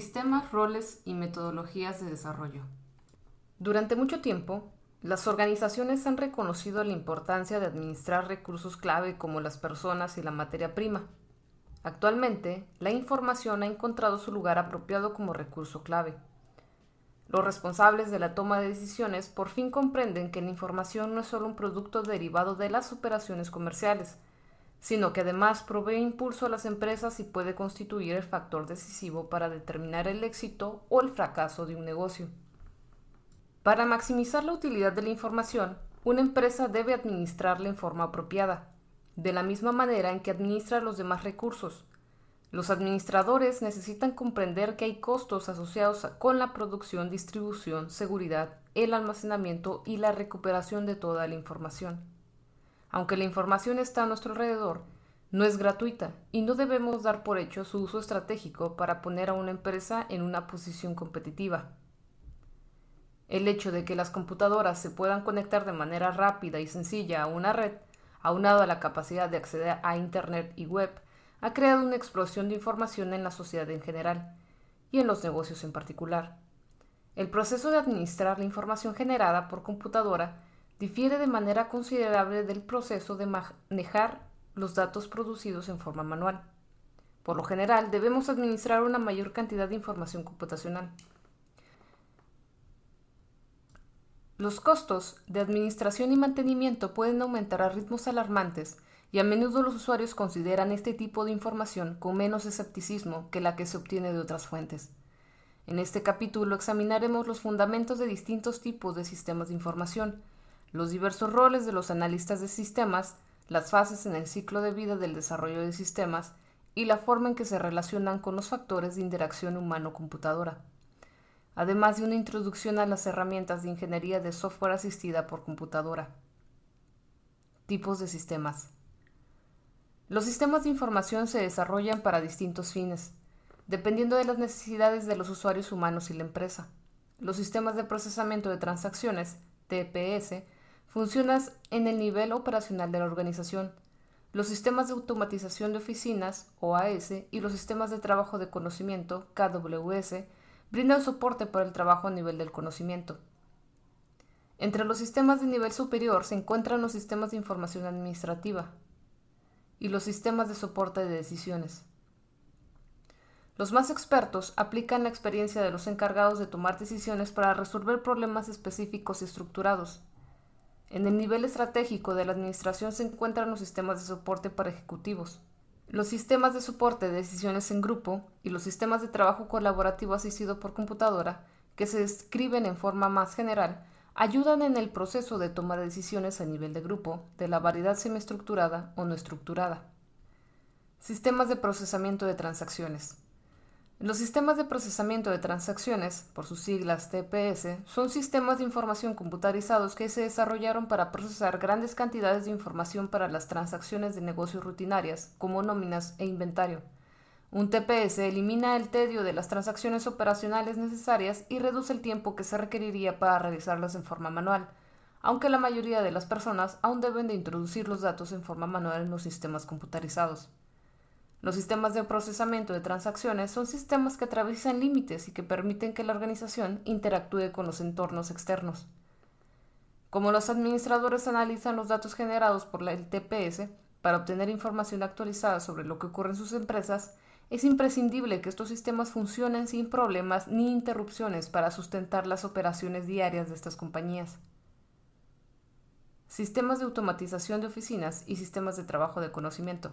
Sistemas, roles y metodologías de desarrollo. Durante mucho tiempo, las organizaciones han reconocido la importancia de administrar recursos clave como las personas y la materia prima. Actualmente, la información ha encontrado su lugar apropiado como recurso clave. Los responsables de la toma de decisiones por fin comprenden que la información no es solo un producto derivado de las operaciones comerciales, sino que además provee impulso a las empresas y puede constituir el factor decisivo para determinar el éxito o el fracaso de un negocio. Para maximizar la utilidad de la información, una empresa debe administrarla en forma apropiada, de la misma manera en que administra los demás recursos. Los administradores necesitan comprender que hay costos asociados con la producción, distribución, seguridad, el almacenamiento y la recuperación de toda la información. Aunque la información está a nuestro alrededor, no es gratuita y no debemos dar por hecho su uso estratégico para poner a una empresa en una posición competitiva. El hecho de que las computadoras se puedan conectar de manera rápida y sencilla a una red, aunado a la capacidad de acceder a Internet y web, ha creado una explosión de información en la sociedad en general y en los negocios en particular. El proceso de administrar la información generada por computadora difiere de manera considerable del proceso de manejar los datos producidos en forma manual. Por lo general, debemos administrar una mayor cantidad de información computacional. Los costos de administración y mantenimiento pueden aumentar a ritmos alarmantes y a menudo los usuarios consideran este tipo de información con menos escepticismo que la que se obtiene de otras fuentes. En este capítulo examinaremos los fundamentos de distintos tipos de sistemas de información, los diversos roles de los analistas de sistemas, las fases en el ciclo de vida del desarrollo de sistemas y la forma en que se relacionan con los factores de interacción humano-computadora, además de una introducción a las herramientas de ingeniería de software asistida por computadora. Tipos de sistemas. Los sistemas de información se desarrollan para distintos fines, dependiendo de las necesidades de los usuarios humanos y la empresa. Los sistemas de procesamiento de transacciones, TPS, Funcionas en el nivel operacional de la organización. Los sistemas de automatización de oficinas, OAS, y los sistemas de trabajo de conocimiento, KWS, brindan soporte para el trabajo a nivel del conocimiento. Entre los sistemas de nivel superior se encuentran los sistemas de información administrativa y los sistemas de soporte de decisiones. Los más expertos aplican la experiencia de los encargados de tomar decisiones para resolver problemas específicos y estructurados. En el nivel estratégico de la administración se encuentran los sistemas de soporte para ejecutivos, los sistemas de soporte de decisiones en grupo y los sistemas de trabajo colaborativo asistido por computadora, que se describen en forma más general, ayudan en el proceso de toma de decisiones a nivel de grupo de la variedad semiestructurada o no estructurada. Sistemas de procesamiento de transacciones. Los sistemas de procesamiento de transacciones, por sus siglas TPS, son sistemas de información computarizados que se desarrollaron para procesar grandes cantidades de información para las transacciones de negocios rutinarias, como nóminas e inventario. Un TPS elimina el tedio de las transacciones operacionales necesarias y reduce el tiempo que se requeriría para realizarlas en forma manual, aunque la mayoría de las personas aún deben de introducir los datos en forma manual en los sistemas computarizados. Los sistemas de procesamiento de transacciones son sistemas que atraviesan límites y que permiten que la organización interactúe con los entornos externos. Como los administradores analizan los datos generados por el TPS para obtener información actualizada sobre lo que ocurre en sus empresas, es imprescindible que estos sistemas funcionen sin problemas ni interrupciones para sustentar las operaciones diarias de estas compañías. Sistemas de automatización de oficinas y sistemas de trabajo de conocimiento.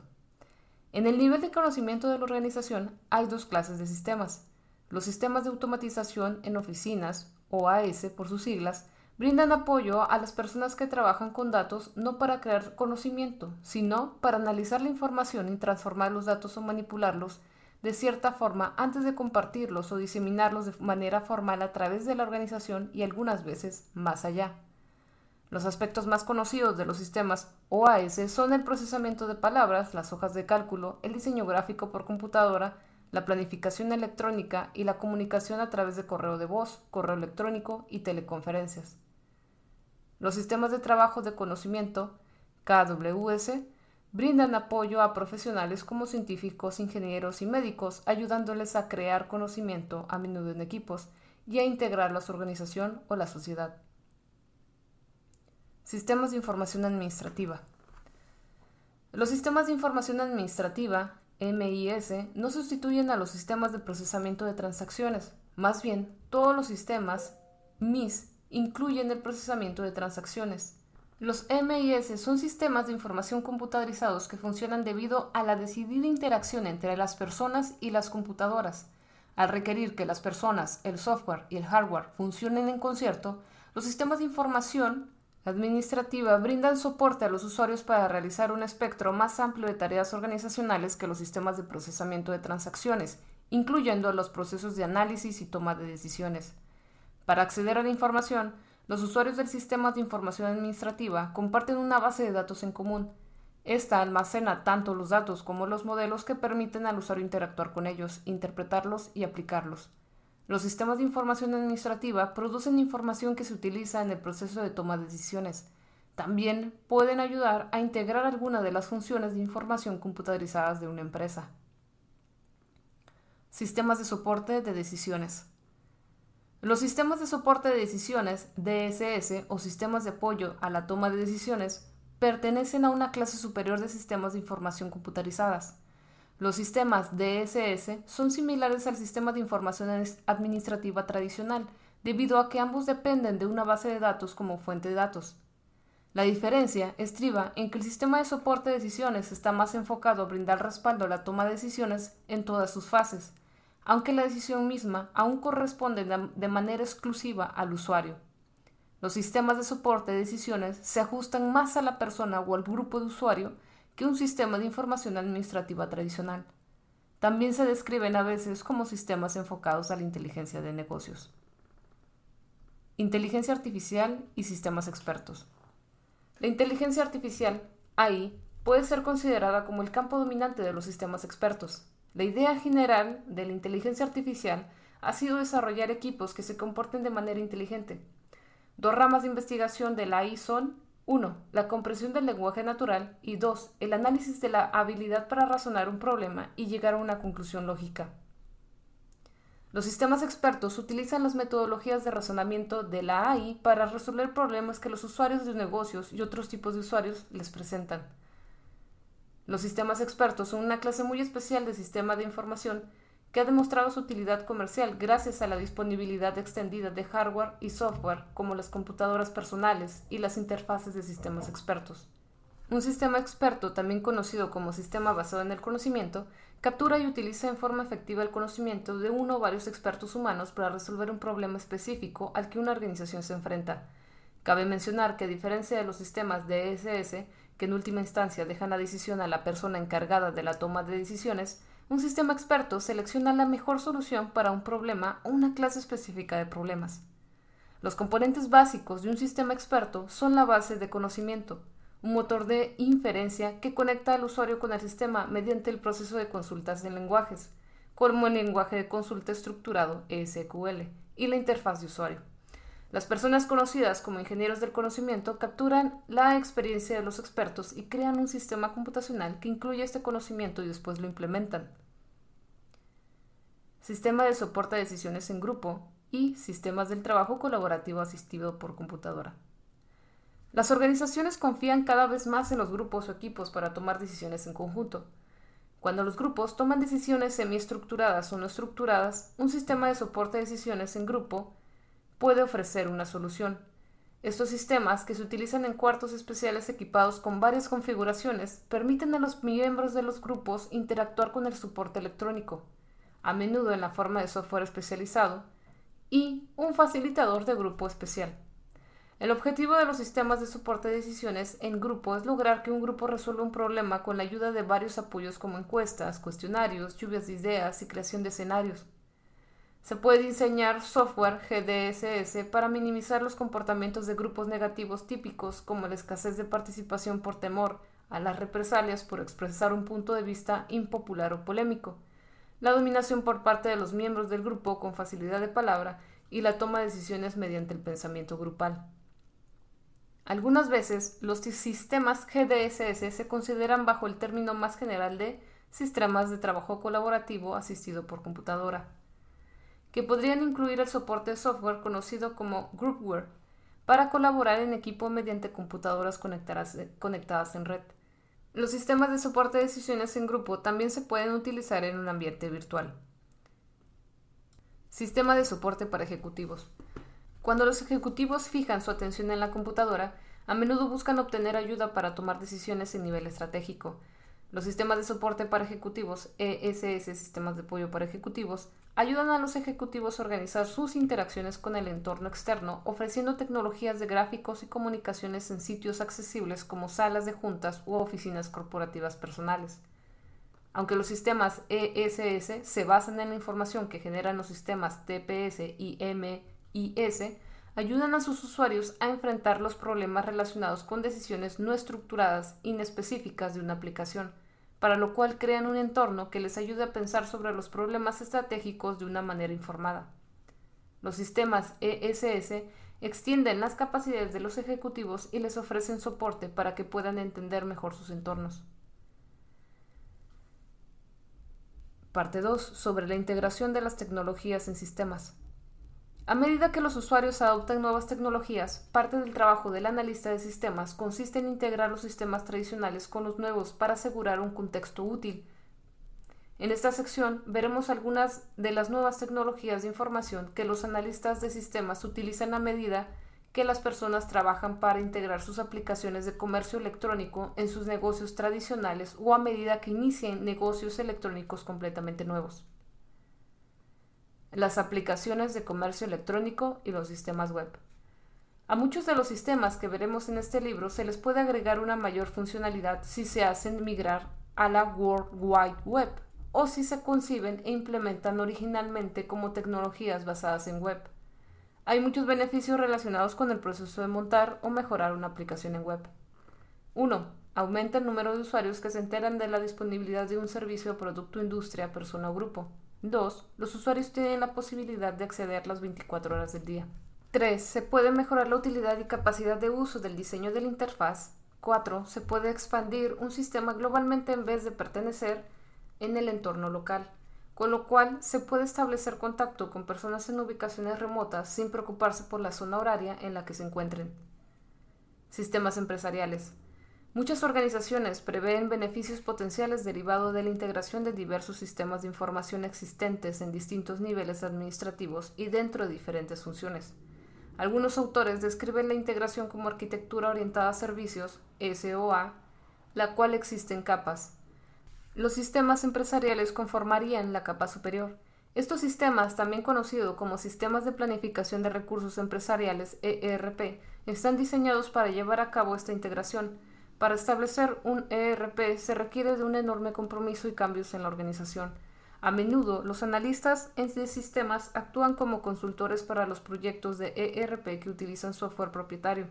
En el nivel de conocimiento de la organización hay dos clases de sistemas. Los sistemas de automatización en oficinas, OAS por sus siglas, brindan apoyo a las personas que trabajan con datos no para crear conocimiento, sino para analizar la información y transformar los datos o manipularlos de cierta forma antes de compartirlos o diseminarlos de manera formal a través de la organización y algunas veces más allá. Los aspectos más conocidos de los sistemas OAS son el procesamiento de palabras, las hojas de cálculo, el diseño gráfico por computadora, la planificación electrónica y la comunicación a través de correo de voz, correo electrónico y teleconferencias. Los sistemas de trabajo de conocimiento, KWS, brindan apoyo a profesionales como científicos, ingenieros y médicos, ayudándoles a crear conocimiento, a menudo en equipos, y a integrar la organización o la sociedad. Sistemas de información administrativa. Los sistemas de información administrativa, MIS, no sustituyen a los sistemas de procesamiento de transacciones. Más bien, todos los sistemas MIS incluyen el procesamiento de transacciones. Los MIS son sistemas de información computarizados que funcionan debido a la decidida interacción entre las personas y las computadoras. Al requerir que las personas, el software y el hardware funcionen en concierto, los sistemas de información administrativa brindan soporte a los usuarios para realizar un espectro más amplio de tareas organizacionales que los sistemas de procesamiento de transacciones, incluyendo los procesos de análisis y toma de decisiones. Para acceder a la información, los usuarios del sistema de información administrativa comparten una base de datos en común. Esta almacena tanto los datos como los modelos que permiten al usuario interactuar con ellos, interpretarlos y aplicarlos. Los sistemas de información administrativa producen información que se utiliza en el proceso de toma de decisiones. También pueden ayudar a integrar alguna de las funciones de información computarizadas de una empresa. Sistemas de soporte de decisiones. Los sistemas de soporte de decisiones, DSS, o sistemas de apoyo a la toma de decisiones, pertenecen a una clase superior de sistemas de información computarizadas. Los sistemas DSS son similares al sistema de información administrativa tradicional, debido a que ambos dependen de una base de datos como fuente de datos. La diferencia estriba en que el sistema de soporte de decisiones está más enfocado a brindar respaldo a la toma de decisiones en todas sus fases, aunque la decisión misma aún corresponde de manera exclusiva al usuario. Los sistemas de soporte de decisiones se ajustan más a la persona o al grupo de usuario que un sistema de información administrativa tradicional. También se describen a veces como sistemas enfocados a la inteligencia de negocios. Inteligencia artificial y sistemas expertos. La inteligencia artificial, AI, puede ser considerada como el campo dominante de los sistemas expertos. La idea general de la inteligencia artificial ha sido desarrollar equipos que se comporten de manera inteligente. Dos ramas de investigación de la AI son 1. La comprensión del lenguaje natural y 2. El análisis de la habilidad para razonar un problema y llegar a una conclusión lógica. Los sistemas expertos utilizan las metodologías de razonamiento de la AI para resolver problemas que los usuarios de negocios y otros tipos de usuarios les presentan. Los sistemas expertos son una clase muy especial de sistema de información que ha demostrado su utilidad comercial gracias a la disponibilidad extendida de hardware y software como las computadoras personales y las interfaces de sistemas expertos. Un sistema experto, también conocido como sistema basado en el conocimiento, captura y utiliza en forma efectiva el conocimiento de uno o varios expertos humanos para resolver un problema específico al que una organización se enfrenta. Cabe mencionar que a diferencia de los sistemas de ESS, que en última instancia dejan la decisión a la persona encargada de la toma de decisiones, un sistema experto selecciona la mejor solución para un problema o una clase específica de problemas. Los componentes básicos de un sistema experto son la base de conocimiento, un motor de inferencia que conecta al usuario con el sistema mediante el proceso de consultas de lenguajes, como el lenguaje de consulta estructurado SQL, y la interfaz de usuario. Las personas conocidas como ingenieros del conocimiento capturan la experiencia de los expertos y crean un sistema computacional que incluye este conocimiento y después lo implementan. Sistema de soporte de decisiones en grupo y sistemas del trabajo colaborativo asistido por computadora. Las organizaciones confían cada vez más en los grupos o equipos para tomar decisiones en conjunto. Cuando los grupos toman decisiones semiestructuradas o no estructuradas, un sistema de soporte de decisiones en grupo puede ofrecer una solución. Estos sistemas, que se utilizan en cuartos especiales equipados con varias configuraciones, permiten a los miembros de los grupos interactuar con el soporte electrónico, a menudo en la forma de software especializado, y un facilitador de grupo especial. El objetivo de los sistemas de soporte de decisiones en grupo es lograr que un grupo resuelva un problema con la ayuda de varios apoyos como encuestas, cuestionarios, lluvias de ideas y creación de escenarios. Se puede diseñar software GDSS para minimizar los comportamientos de grupos negativos típicos como la escasez de participación por temor a las represalias por expresar un punto de vista impopular o polémico, la dominación por parte de los miembros del grupo con facilidad de palabra y la toma de decisiones mediante el pensamiento grupal. Algunas veces los sistemas GDSS se consideran bajo el término más general de sistemas de trabajo colaborativo asistido por computadora, que podrían incluir el soporte de software conocido como groupware para colaborar en equipo mediante computadoras conectadas, en red. Los sistemas de soporte de decisiones en grupo también se pueden utilizar en un ambiente virtual. Sistema de soporte para ejecutivos. Cuando los ejecutivos fijan su atención en la computadora, a menudo buscan obtener ayuda para tomar decisiones en nivel estratégico. Los sistemas de soporte para ejecutivos, ESS, sistemas de apoyo para ejecutivos, ayudan a los ejecutivos a organizar sus interacciones con el entorno externo, ofreciendo tecnologías de gráficos y comunicaciones en sitios accesibles como salas de juntas u oficinas corporativas personales. Aunque los sistemas ESS se basan en la información que generan los sistemas TPS y M S ayudan a sus usuarios a enfrentar los problemas relacionados con decisiones no estructuradas inespecíficas de una aplicación, para lo cual crean un entorno que les ayude a pensar sobre los problemas estratégicos de una manera informada. Los sistemas ESS extienden las capacidades de los ejecutivos y les ofrecen soporte para que puedan entender mejor sus entornos. Parte 2. Sobre la integración de las tecnologías en sistemas. A medida que los usuarios adoptan nuevas tecnologías, parte del trabajo del analista de sistemas consiste en integrar los sistemas tradicionales con los nuevos para asegurar un contexto útil. En esta sección veremos algunas de las nuevas tecnologías de información que los analistas de sistemas utilizan a medida que las personas trabajan para integrar sus aplicaciones de comercio electrónico en sus negocios tradicionales o a medida que inicien negocios electrónicos completamente nuevos las aplicaciones de comercio electrónico y los sistemas web. A muchos de los sistemas que veremos en este libro se les puede agregar una mayor funcionalidad si se hacen migrar a la World Wide Web o si se conciben e implementan originalmente como tecnologías basadas en web. Hay muchos beneficios relacionados con el proceso de montar o mejorar una aplicación en web. 1. Aumenta el número de usuarios que se enteran de la disponibilidad de un servicio, producto, industria, persona o grupo. 2. Los usuarios tienen la posibilidad de acceder las 24 horas del día. 3. Se puede mejorar la utilidad y capacidad de uso del diseño de la interfaz. 4. Se puede expandir un sistema globalmente en vez de pertenecer en el entorno local, con lo cual se puede establecer contacto con personas en ubicaciones remotas sin preocuparse por la zona horaria en la que se encuentren. Sistemas empresariales. Muchas organizaciones prevén beneficios potenciales derivados de la integración de diversos sistemas de información existentes en distintos niveles administrativos y dentro de diferentes funciones. Algunos autores describen la integración como arquitectura orientada a servicios, SOA, la cual existe en capas. Los sistemas empresariales conformarían la capa superior. Estos sistemas, también conocidos como sistemas de planificación de recursos empresariales, ERP, están diseñados para llevar a cabo esta integración para establecer un ERP se requiere de un enorme compromiso y cambios en la organización. A menudo, los analistas de sistemas actúan como consultores para los proyectos de ERP que utilizan software propietario.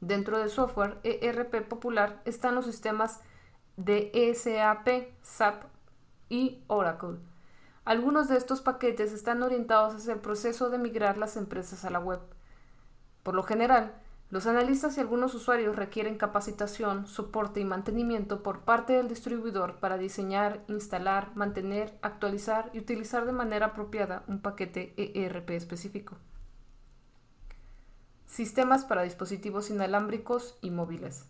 Dentro del software ERP popular están los sistemas de SAP, SAP y Oracle. Algunos de estos paquetes están orientados hacia el proceso de migrar las empresas a la web. Por lo general, los analistas y algunos usuarios requieren capacitación, soporte y mantenimiento por parte del distribuidor para diseñar, instalar, mantener, actualizar y utilizar de manera apropiada un paquete ERP específico. Sistemas para dispositivos inalámbricos y móviles.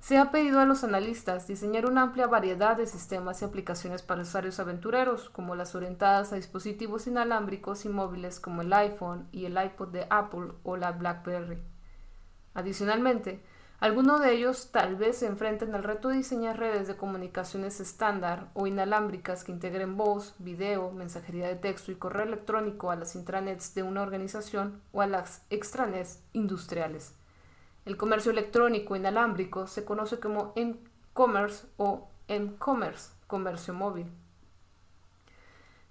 Se ha pedido a los analistas diseñar una amplia variedad de sistemas y aplicaciones para usuarios aventureros, como las orientadas a dispositivos inalámbricos y móviles como el iPhone y el iPod de Apple o la BlackBerry. Adicionalmente, algunos de ellos tal vez se enfrenten al reto de diseñar redes de comunicaciones estándar o inalámbricas que integren voz, video, mensajería de texto y correo electrónico a las intranets de una organización o a las extranets industriales. El comercio electrónico inalámbrico se conoce como e-commerce o m-commerce, comercio móvil.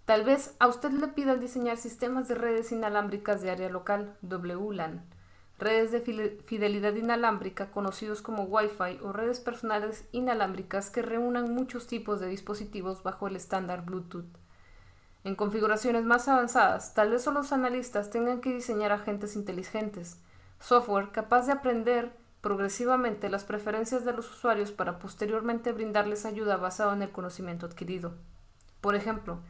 Tal vez a usted le pidan diseñar sistemas de redes inalámbricas de área local, WLAN, redes de fidelidad inalámbrica conocidos como Wi-Fi o redes personales inalámbricas que reúnan muchos tipos de dispositivos bajo el estándar Bluetooth. En configuraciones más avanzadas, tal vez solo los analistas tengan que diseñar agentes inteligentes, software capaz de aprender progresivamente las preferencias de los usuarios para posteriormente brindarles ayuda basada en el conocimiento adquirido. Por ejemplo,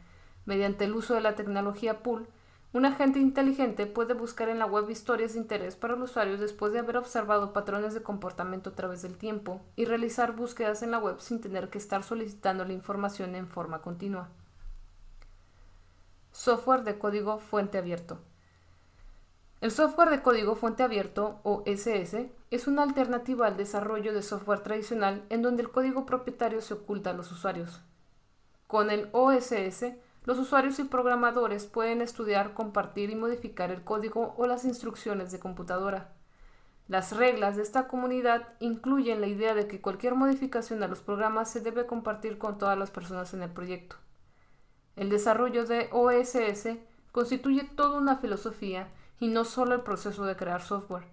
mediante el uso de la tecnología pool, un agente inteligente puede buscar en la web historias de interés para el usuario después de haber observado patrones de comportamiento a través del tiempo y realizar búsquedas en la web sin tener que estar solicitando la información en forma continua. Software de código fuente abierto. El software de código fuente abierto, o es una alternativa al desarrollo de software tradicional en donde el código propietario se oculta a los usuarios. Con el OSS, los usuarios y programadores pueden estudiar, compartir y modificar el código o las instrucciones de computadora. Las reglas de esta comunidad incluyen la idea de que cualquier modificación a los programas se debe compartir con todas las personas en el proyecto. El desarrollo de OSS constituye toda una filosofía y no solo el proceso de crear software.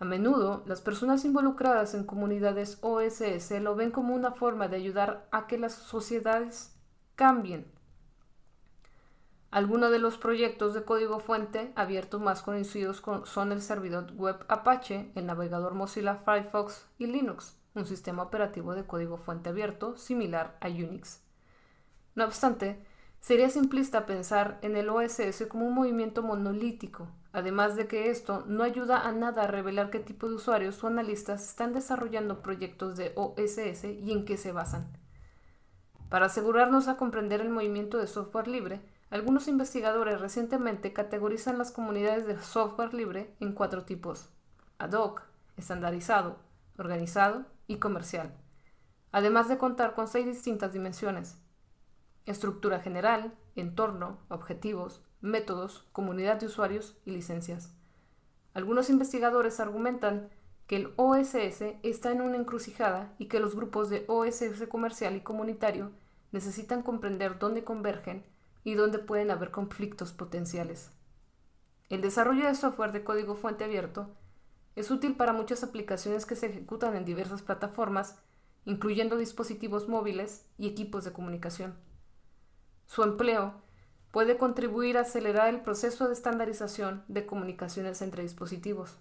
A menudo, las personas involucradas en comunidades OSS lo ven como una forma de ayudar a que las sociedades cambien. Algunos de los proyectos de código fuente abiertos más conocidos son el servidor web Apache, el navegador Mozilla Firefox y Linux, un sistema operativo de código fuente abierto similar a Unix. No obstante, sería simplista pensar en el OSS como un movimiento monolítico, Además de que esto no ayuda a nada a revelar qué tipo de usuarios o analistas están desarrollando proyectos de OSS y en qué se basan. Para asegurarnos a comprender el movimiento de software libre, algunos investigadores recientemente categorizan las comunidades de software libre en cuatro tipos: ad hoc, estandarizado, organizado y comercial, además de contar con seis distintas dimensiones: estructura general, entorno, objetivos, métodos, comunidad de usuarios y licencias. Algunos investigadores argumentan que el OSS está en una encrucijada y que los grupos de OSS comercial y comunitario necesitan comprender dónde convergen y dónde pueden haber conflictos potenciales. El desarrollo de software de código fuente abierto es útil para muchas aplicaciones que se ejecutan en diversas plataformas, incluyendo dispositivos móviles y equipos de comunicación. Su empleo puede contribuir a acelerar el proceso de estandarización de comunicaciones entre dispositivos.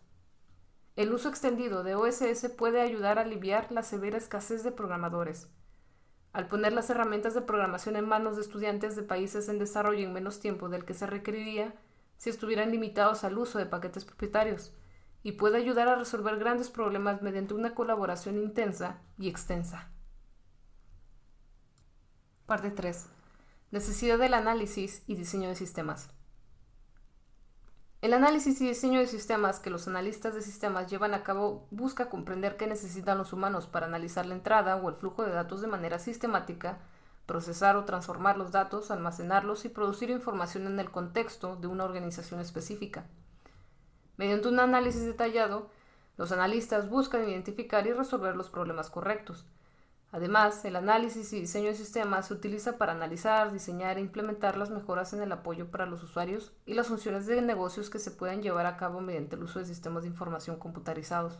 El uso extendido de OSS puede ayudar a aliviar la severa escasez de programadores. Al poner las herramientas de programación en manos de estudiantes de países en desarrollo en menos tiempo del que se requeriría si estuvieran limitados al uso de paquetes propietarios, y puede ayudar a resolver grandes problemas mediante una colaboración intensa y extensa. Parte 3. Necesidad del análisis y diseño de sistemas. El análisis y diseño de sistemas que los analistas de sistemas llevan a cabo busca comprender qué necesitan los humanos para analizar la entrada o el flujo de datos de manera sistemática, procesar o transformar los datos, almacenarlos y producir información en el contexto de una organización específica. Mediante un análisis detallado, los analistas buscan identificar y resolver los problemas correctos, Además, el análisis y diseño de sistemas se utiliza para analizar, diseñar e implementar las mejoras en el apoyo para los usuarios y las funciones de negocios que se pueden llevar a cabo mediante el uso de sistemas de información computarizados.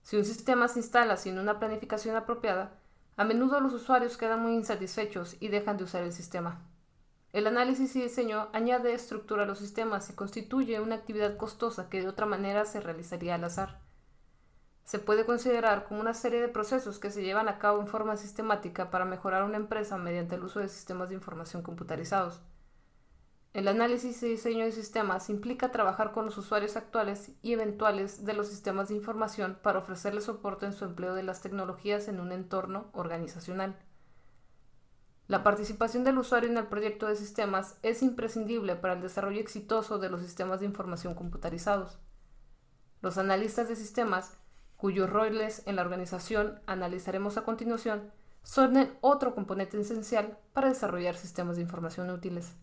Si un sistema se instala sin una planificación apropiada, a menudo los usuarios quedan muy insatisfechos y dejan de usar el sistema. El análisis y diseño añade estructura a los sistemas y constituye una actividad costosa que de otra manera se realizaría al azar se puede considerar como una serie de procesos que se llevan a cabo en forma sistemática para mejorar una empresa mediante el uso de sistemas de información computarizados. El análisis y diseño de sistemas implica trabajar con los usuarios actuales y eventuales de los sistemas de información para ofrecerles soporte en su empleo de las tecnologías en un entorno organizacional. La participación del usuario en el proyecto de sistemas es imprescindible para el desarrollo exitoso de los sistemas de información computarizados. Los analistas de sistemas cuyos roles en la organización analizaremos a continuación, son otro componente esencial para desarrollar sistemas de información útiles.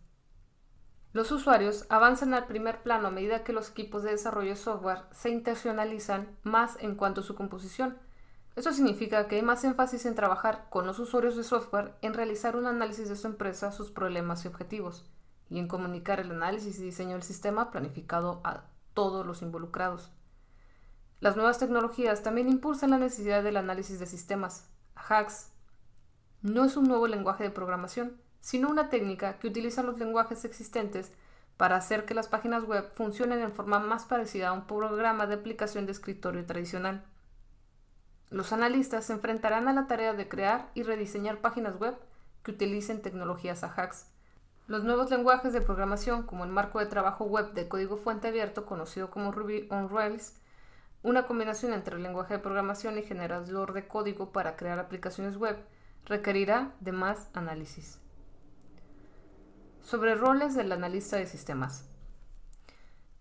Los usuarios avanzan al primer plano a medida que los equipos de desarrollo de software se intencionalizan más en cuanto a su composición. Esto significa que hay más énfasis en trabajar con los usuarios de software en realizar un análisis de su empresa, sus problemas y objetivos, y en comunicar el análisis y diseño del sistema planificado a todos los involucrados. Las nuevas tecnologías también impulsan la necesidad del análisis de sistemas. Hacks no es un nuevo lenguaje de programación, sino una técnica que utiliza los lenguajes existentes para hacer que las páginas web funcionen en forma más parecida a un programa de aplicación de escritorio tradicional. Los analistas se enfrentarán a la tarea de crear y rediseñar páginas web que utilicen tecnologías Ajax. Los nuevos lenguajes de programación, como el marco de trabajo web de código fuente abierto conocido como Ruby on Rails, una combinación entre el lenguaje de programación y generador de código para crear aplicaciones web, requerirá de más análisis. Sobre roles del analista de sistemas.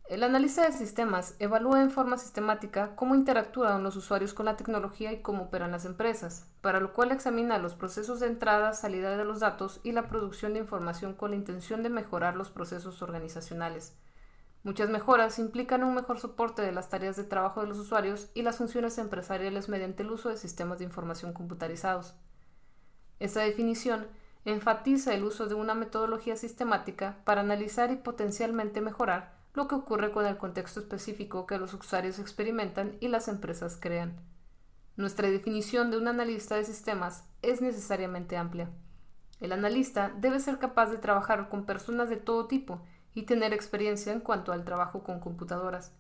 El analista de sistemas evalúa en forma sistemática cómo interactúan los usuarios con la tecnología y cómo operan las empresas, para lo cual examina los procesos de entrada, salida de los datos y la producción de información con la intención de mejorar los procesos organizacionales. Muchas mejoras implican un mejor soporte de las tareas de trabajo de los usuarios y las funciones empresariales mediante el uso de sistemas de información computarizados. Esta definición enfatiza el uso de una metodología sistemática para analizar y potencialmente mejorar lo que ocurre con el contexto específico que los usuarios experimentan y las empresas crean. Nuestra definición de un analista de sistemas es necesariamente amplia. El analista debe ser capaz de trabajar con personas de todo tipo y tener experiencia en cuanto al trabajo con computadoras.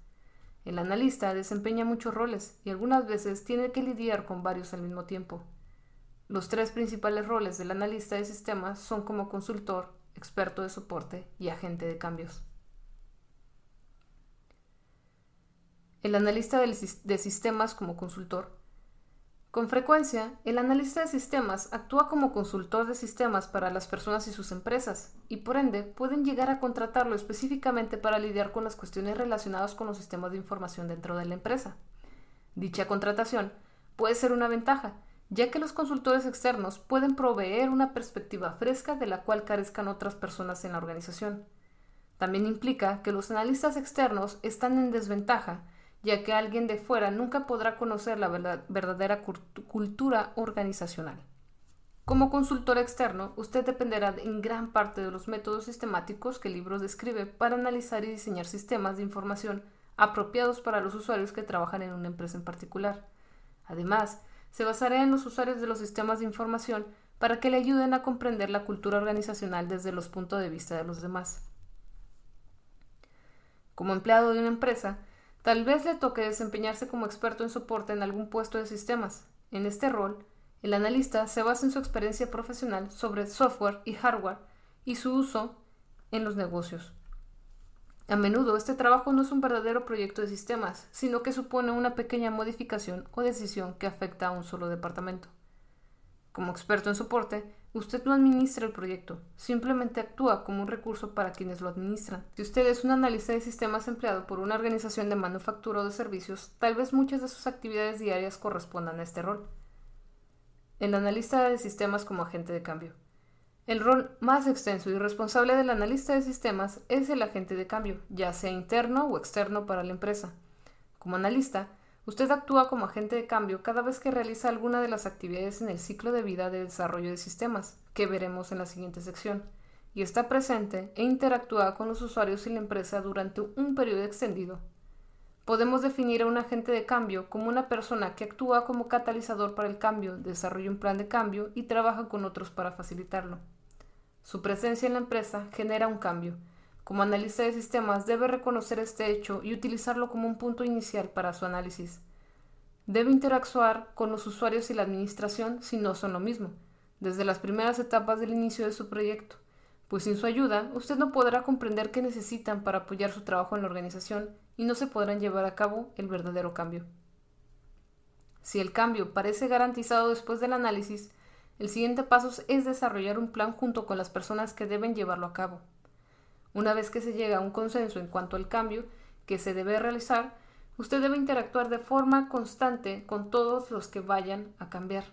El analista desempeña muchos roles y algunas veces tiene que lidiar con varios al mismo tiempo. Los tres principales roles del analista de sistemas son como consultor, experto de soporte y agente de cambios. El analista de sistemas como consultor con frecuencia, el analista de sistemas actúa como consultor de sistemas para las personas y sus empresas, y por ende pueden llegar a contratarlo específicamente para lidiar con las cuestiones relacionadas con los sistemas de información dentro de la empresa. Dicha contratación puede ser una ventaja, ya que los consultores externos pueden proveer una perspectiva fresca de la cual carezcan otras personas en la organización. También implica que los analistas externos están en desventaja, ya que alguien de fuera nunca podrá conocer la verdadera cultura organizacional. Como consultor externo, usted dependerá en gran parte de los métodos sistemáticos que el libro describe para analizar y diseñar sistemas de información apropiados para los usuarios que trabajan en una empresa en particular. Además, se basará en los usuarios de los sistemas de información para que le ayuden a comprender la cultura organizacional desde los puntos de vista de los demás. Como empleado de una empresa, Tal vez le toque desempeñarse como experto en soporte en algún puesto de sistemas. En este rol, el analista se basa en su experiencia profesional sobre software y hardware y su uso en los negocios. A menudo este trabajo no es un verdadero proyecto de sistemas, sino que supone una pequeña modificación o decisión que afecta a un solo departamento. Como experto en soporte, Usted no administra el proyecto, simplemente actúa como un recurso para quienes lo administran. Si usted es un analista de sistemas empleado por una organización de manufactura o de servicios, tal vez muchas de sus actividades diarias correspondan a este rol. El analista de sistemas como agente de cambio. El rol más extenso y responsable del analista de sistemas es el agente de cambio, ya sea interno o externo para la empresa. Como analista, Usted actúa como agente de cambio cada vez que realiza alguna de las actividades en el ciclo de vida de desarrollo de sistemas, que veremos en la siguiente sección, y está presente e interactúa con los usuarios y la empresa durante un periodo extendido. Podemos definir a un agente de cambio como una persona que actúa como catalizador para el cambio, desarrolla un plan de cambio y trabaja con otros para facilitarlo. Su presencia en la empresa genera un cambio, como analista de sistemas, debe reconocer este hecho y utilizarlo como un punto inicial para su análisis. Debe interactuar con los usuarios y la administración si no son lo mismo, desde las primeras etapas del inicio de su proyecto, pues sin su ayuda usted no podrá comprender qué necesitan para apoyar su trabajo en la organización y no se podrán llevar a cabo el verdadero cambio. Si el cambio parece garantizado después del análisis, el siguiente paso es desarrollar un plan junto con las personas que deben llevarlo a cabo. Una vez que se llega a un consenso en cuanto al cambio que se debe realizar, usted debe interactuar de forma constante con todos los que vayan a cambiar.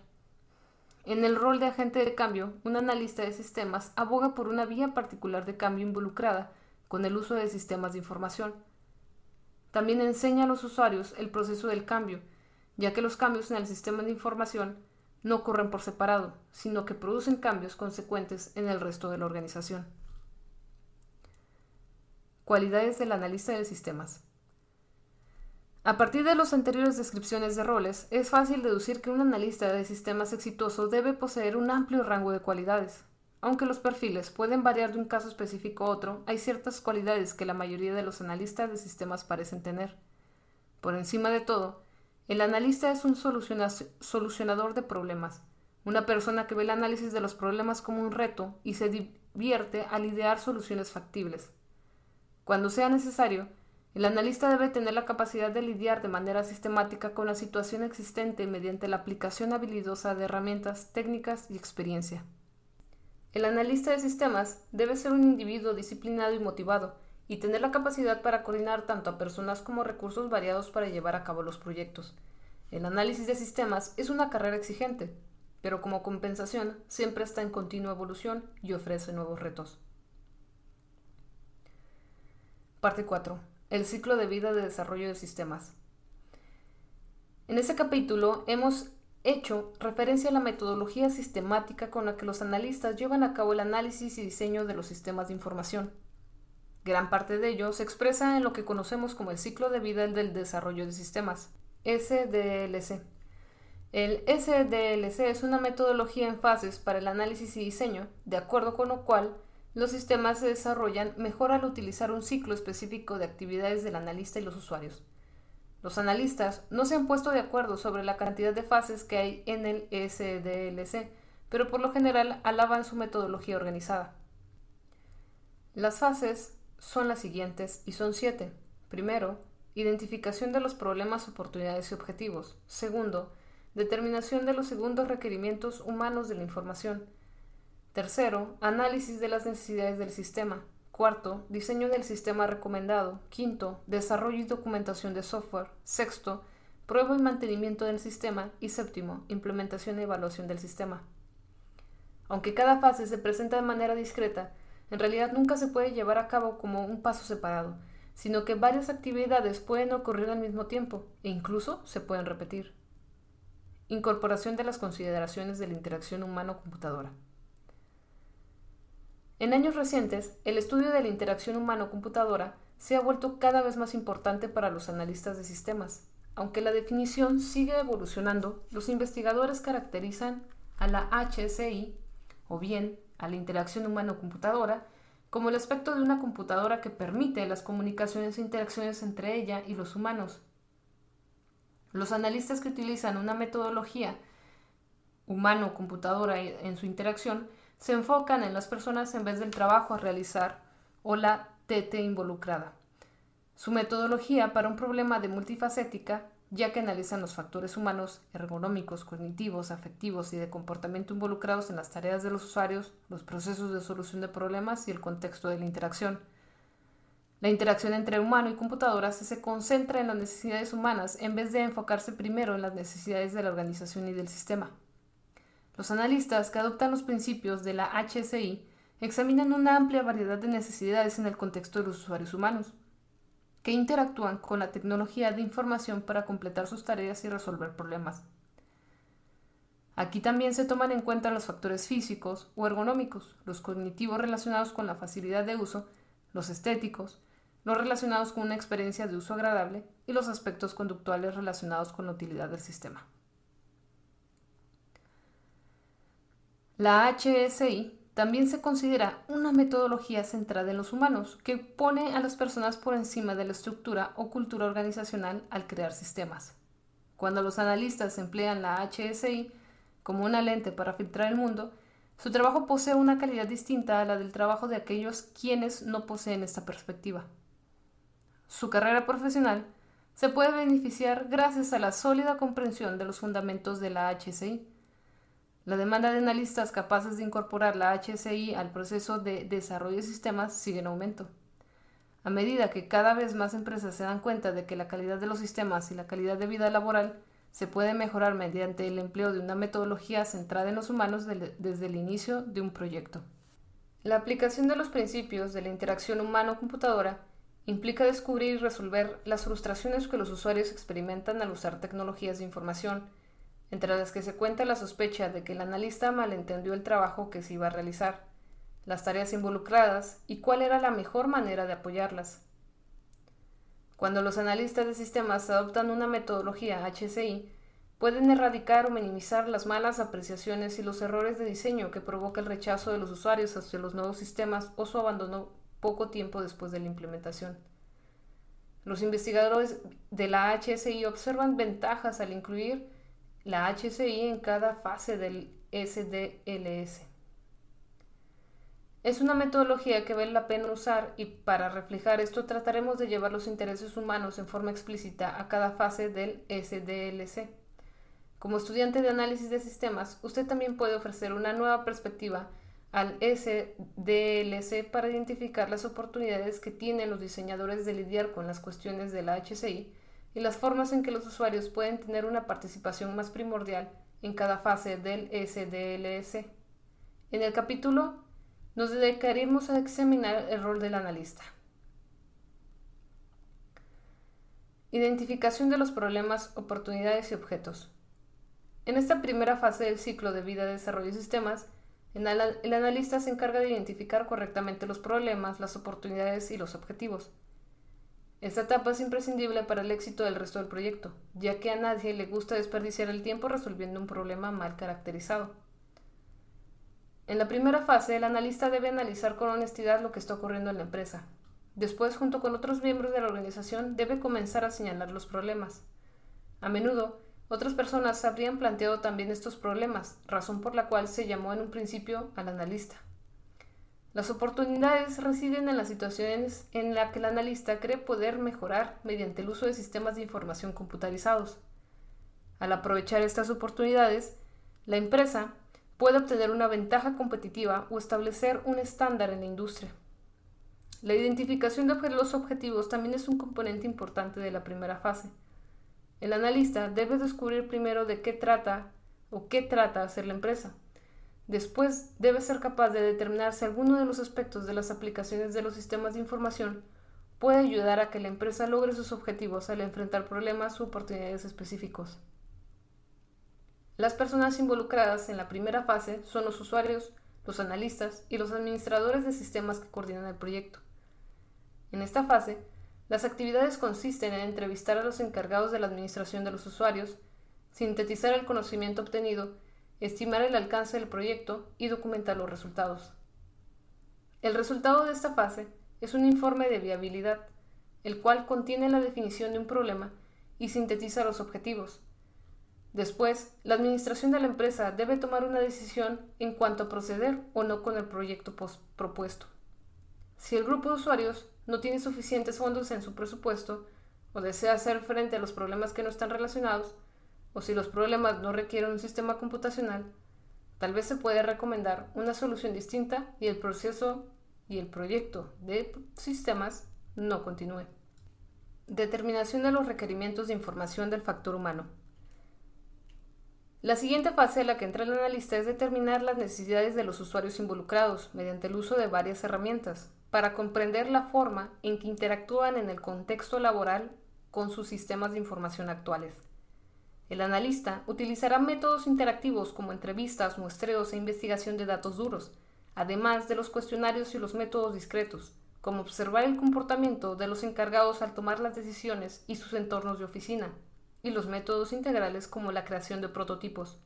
En el rol de agente de cambio, un analista de sistemas aboga por una vía particular de cambio involucrada con el uso de sistemas de información. También enseña a los usuarios el proceso del cambio, ya que los cambios en el sistema de información no ocurren por separado, sino que producen cambios consecuentes en el resto de la organización. Cualidades del analista de sistemas. A partir de las anteriores descripciones de roles, es fácil deducir que un analista de sistemas exitoso debe poseer un amplio rango de cualidades. Aunque los perfiles pueden variar de un caso específico a otro, hay ciertas cualidades que la mayoría de los analistas de sistemas parecen tener. Por encima de todo, el analista es un solucionador de problemas, una persona que ve el análisis de los problemas como un reto y se divierte al idear soluciones factibles. Cuando sea necesario, el analista debe tener la capacidad de lidiar de manera sistemática con la situación existente mediante la aplicación habilidosa de herramientas, técnicas y experiencia. El analista de sistemas debe ser un individuo disciplinado y motivado, y tener la capacidad para coordinar tanto a personas como recursos variados para llevar a cabo los proyectos. El análisis de sistemas es una carrera exigente, pero como compensación siempre está en continua evolución y ofrece nuevos retos. Parte 4. El ciclo de vida de desarrollo de sistemas. En este capítulo hemos hecho referencia a la metodología sistemática con la que los analistas llevan a cabo el análisis y diseño de los sistemas de información. Gran parte de ello se expresa en lo que conocemos como el ciclo de vida del desarrollo de sistemas, SDLC. El SDLC es una metodología en fases para el análisis y diseño, de acuerdo con lo cual los sistemas se desarrollan mejor al utilizar un ciclo específico de actividades del analista y los usuarios. Los analistas no se han puesto de acuerdo sobre la cantidad de fases que hay en el SDLC, pero por lo general alaban su metodología organizada. Las fases son las siguientes y son siete. Primero, identificación de los problemas, oportunidades y objetivos. Segundo, determinación de los segundos requerimientos humanos de la información. Tercero, análisis de las necesidades del sistema. Cuarto, diseño del sistema recomendado. Quinto, desarrollo y documentación de software. Sexto, prueba y mantenimiento del sistema. Y séptimo, implementación y evaluación del sistema. Aunque cada fase se presenta de manera discreta, en realidad nunca se puede llevar a cabo como un paso separado, sino que varias actividades pueden ocurrir al mismo tiempo e incluso se pueden repetir. Incorporación de las consideraciones de la interacción humano-computadora. En años recientes, el estudio de la interacción humano-computadora se ha vuelto cada vez más importante para los analistas de sistemas. Aunque la definición sigue evolucionando, los investigadores caracterizan a la HSI, o bien a la interacción humano-computadora, como el aspecto de una computadora que permite las comunicaciones e interacciones entre ella y los humanos. Los analistas que utilizan una metodología humano-computadora en su interacción se enfocan en las personas en vez del trabajo a realizar o la TT involucrada. Su metodología para un problema de multifacética, ya que analizan los factores humanos, ergonómicos, cognitivos, afectivos y de comportamiento involucrados en las tareas de los usuarios, los procesos de solución de problemas y el contexto de la interacción. La interacción entre humano y computadora se concentra en las necesidades humanas en vez de enfocarse primero en las necesidades de la organización y del sistema. Los analistas que adoptan los principios de la HSI examinan una amplia variedad de necesidades en el contexto de los usuarios humanos, que interactúan con la tecnología de información para completar sus tareas y resolver problemas. Aquí también se toman en cuenta los factores físicos o ergonómicos, los cognitivos relacionados con la facilidad de uso, los estéticos, los relacionados con una experiencia de uso agradable y los aspectos conductuales relacionados con la utilidad del sistema. La HSI también se considera una metodología centrada en los humanos, que pone a las personas por encima de la estructura o cultura organizacional al crear sistemas. Cuando los analistas emplean la HSI como una lente para filtrar el mundo, su trabajo posee una calidad distinta a la del trabajo de aquellos quienes no poseen esta perspectiva. Su carrera profesional se puede beneficiar gracias a la sólida comprensión de los fundamentos de la HSI, la demanda de analistas capaces de incorporar la HSI al proceso de desarrollo de sistemas sigue en aumento. A medida que cada vez más empresas se dan cuenta de que la calidad de los sistemas y la calidad de vida laboral se puede mejorar mediante el empleo de una metodología centrada en los humanos desde el inicio de un proyecto. La aplicación de los principios de la interacción humano-computadora implica descubrir y resolver las frustraciones que los usuarios experimentan al usar tecnologías de información, entre las que se cuenta la sospecha de que el analista malentendió el trabajo que se iba a realizar, las tareas involucradas y cuál era la mejor manera de apoyarlas. Cuando los analistas de sistemas adoptan una metodología HCI, pueden erradicar o minimizar las malas apreciaciones y los errores de diseño que provoca el rechazo de los usuarios hacia los nuevos sistemas o su abandono poco tiempo después de la implementación. Los investigadores de la HSI observan ventajas al incluir la HSI en cada fase del SDLS. Es una metodología que vale la pena usar y para reflejar esto trataremos de llevar los intereses humanos en forma explícita a cada fase del SDLC. Como estudiante de análisis de sistemas, usted también puede ofrecer una nueva perspectiva al SDLC para identificar las oportunidades que tienen los diseñadores de lidiar con las cuestiones de la HCI y las formas en que los usuarios pueden tener una participación más primordial en cada fase del SDLC. En el capítulo nos dedicaremos a examinar el rol del analista. Identificación de los problemas, oportunidades y objetos. En esta primera fase del ciclo de vida de desarrollo de sistemas, el analista se encarga de identificar correctamente los problemas, las oportunidades y los objetivos. Esta etapa es imprescindible para el éxito del resto del proyecto, ya que a nadie le gusta desperdiciar el tiempo resolviendo un problema mal caracterizado. En la primera fase, el analista debe analizar con honestidad lo que está ocurriendo en la empresa. Después, junto con otros miembros de la organización, debe comenzar a señalar los problemas. A menudo, otras personas habrían planteado también estos problemas, razón por la cual se llamó en un principio al analista. Las oportunidades residen en las situaciones en las que el analista cree poder mejorar mediante el uso de sistemas de información computarizados. Al aprovechar estas oportunidades, la empresa puede obtener una ventaja competitiva o establecer un estándar en la industria. La identificación de los objetivos también es un componente importante de la primera fase. El analista debe descubrir primero de qué trata o qué trata hacer la empresa. Después debe ser capaz de determinar si alguno de los aspectos de las aplicaciones de los sistemas de información puede ayudar a que la empresa logre sus objetivos al enfrentar problemas u oportunidades específicos. Las personas involucradas en la primera fase son los usuarios, los analistas y los administradores de sistemas que coordinan el proyecto. En esta fase, las actividades consisten en entrevistar a los encargados de la administración de los usuarios, sintetizar el conocimiento obtenido, estimar el alcance del proyecto y documentar los resultados. El resultado de esta fase es un informe de viabilidad, el cual contiene la definición de un problema y sintetiza los objetivos. Después, la administración de la empresa debe tomar una decisión en cuanto a proceder o no con el proyecto propuesto. Si el grupo de usuarios no tiene suficientes fondos en su presupuesto o desea hacer frente a los problemas que no están relacionados, o si los problemas no requieren un sistema computacional, tal vez se puede recomendar una solución distinta y el proceso y el proyecto de sistemas no continúe. Determinación de los requerimientos de información del factor humano. La siguiente fase a la que entra el analista es determinar las necesidades de los usuarios involucrados mediante el uso de varias herramientas, para comprender la forma en que interactúan en el contexto laboral con sus sistemas de información actuales. El analista utilizará métodos interactivos como entrevistas, muestreos e investigación de datos duros, además de los cuestionarios y los métodos discretos, como observar el comportamiento de los encargados al tomar las decisiones y sus entornos de oficina, y los métodos integrales como la creación de prototipos.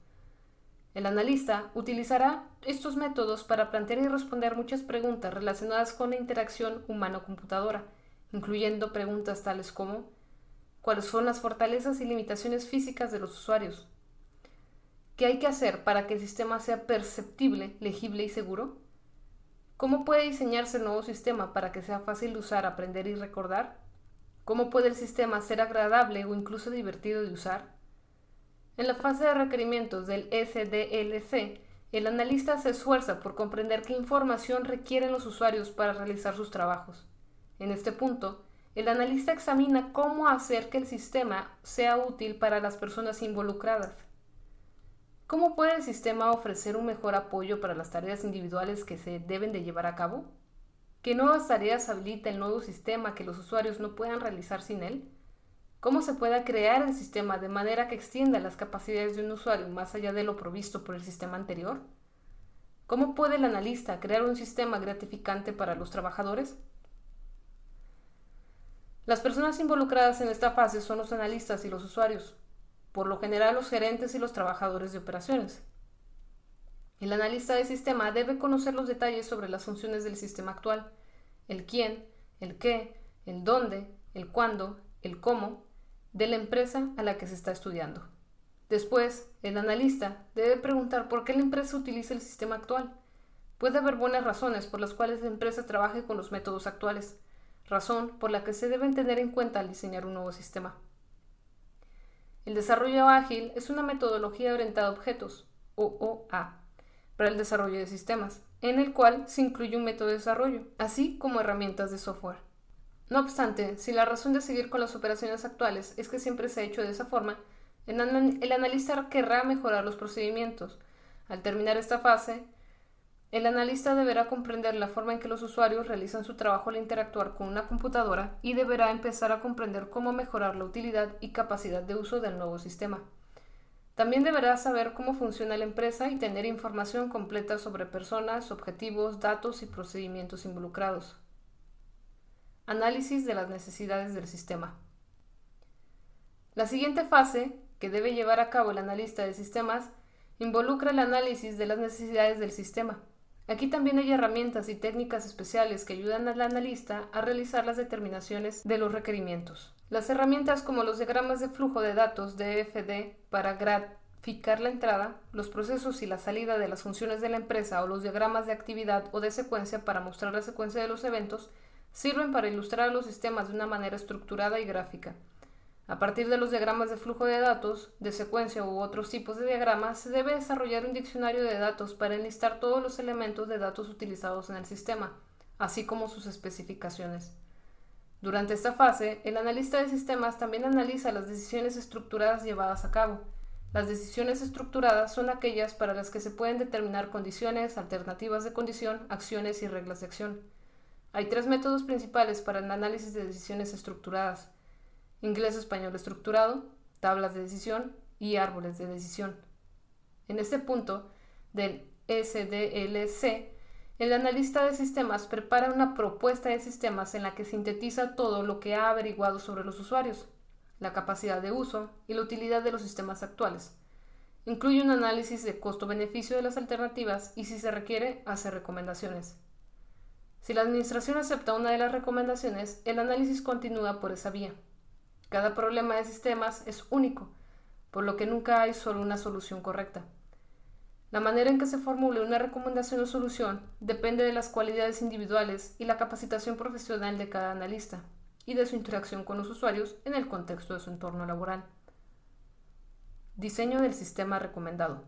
El analista utilizará estos métodos para plantear y responder muchas preguntas relacionadas con la interacción humano-computadora, incluyendo preguntas tales como ¿cuáles son las fortalezas y limitaciones físicas de los usuarios? ¿Qué hay que hacer para que el sistema sea perceptible, legible y seguro? ¿Cómo puede diseñarse el nuevo sistema para que sea fácil de usar, aprender y recordar? ¿Cómo puede el sistema ser agradable o incluso divertido de usar? En la fase de requerimientos del SDLC, el analista se esfuerza por comprender qué información requieren los usuarios para realizar sus trabajos. En este punto, el analista examina cómo hacer que el sistema sea útil para las personas involucradas. ¿Cómo puede el sistema ofrecer un mejor apoyo para las tareas individuales que se deben de llevar a cabo? ¿Qué nuevas tareas habilita el nuevo sistema que los usuarios no puedan realizar sin él? cómo se pueda crear el sistema de manera que extienda las capacidades de un usuario más allá de lo provisto por el sistema anterior? ¿Cómo puede el analista crear un sistema gratificante para los trabajadores? Las personas involucradas en esta fase son los analistas y los usuarios. por lo general los gerentes y los trabajadores de operaciones. El analista de sistema debe conocer los detalles sobre las funciones del sistema actual, el quién, el qué, el dónde, el cuándo, el cómo, de la empresa a la que se está estudiando. Después, el analista debe preguntar por qué la empresa utiliza el sistema actual. Puede haber buenas razones por las cuales la empresa trabaje con los métodos actuales, razón por la que se deben tener en cuenta al diseñar un nuevo sistema. El desarrollo ágil es una metodología orientada a objetos, OOA, para el desarrollo de sistemas, en el cual se incluye un método de desarrollo, así como herramientas de software. No obstante, si la razón de seguir con las operaciones actuales es que siempre se ha hecho de esa forma, el, analista querrá mejorar los procedimientos. Al terminar esta fase, el analista deberá comprender la forma en que los usuarios realizan su trabajo al interactuar con una computadora y deberá empezar a comprender cómo mejorar la utilidad y capacidad de uso del nuevo sistema. También deberá saber cómo funciona la empresa y tener información completa sobre personas, objetivos, datos y procedimientos involucrados. Análisis de las necesidades del sistema. La siguiente fase que debe llevar a cabo el analista de sistemas involucra el análisis de las necesidades del sistema. Aquí también hay herramientas y técnicas especiales que ayudan al analista a realizar las determinaciones de los requerimientos. Las herramientas como los diagramas de flujo de datos DFD para graficar la entrada, los procesos y la salida de las funciones de la empresa o los diagramas de actividad o de secuencia para mostrar la secuencia de los eventos sirven para ilustrar los sistemas de una manera estructurada y gráfica. A partir de los diagramas de flujo de datos, de secuencia u otros tipos de diagramas, se debe desarrollar un diccionario de datos para enlistar todos los elementos de datos utilizados en el sistema, así como sus especificaciones. Durante esta fase, el analista de sistemas también analiza las decisiones estructuradas llevadas a cabo. Las decisiones estructuradas son aquellas para las que se pueden determinar condiciones, alternativas de condición, acciones y reglas de acción. Hay tres métodos principales para el análisis de decisiones estructuradas inglés-español estructurado, tablas de decisión y árboles de decisión. En este punto del SDLC, el analista de sistemas prepara una propuesta de sistemas en la que sintetiza todo lo que ha averiguado sobre los usuarios, la capacidad de uso y la utilidad de los sistemas actuales. Incluye un análisis de costo-beneficio de las alternativas y, si se requiere, hace recomendaciones. Si la Administración acepta una de las recomendaciones, el análisis continúa por esa vía. Cada problema de sistemas es único, por lo que nunca hay solo una solución correcta. La manera en que se formule una recomendación o solución depende de las cualidades individuales y la capacitación profesional de cada analista y de su interacción con los usuarios en el contexto de su entorno laboral. Diseño del sistema recomendado.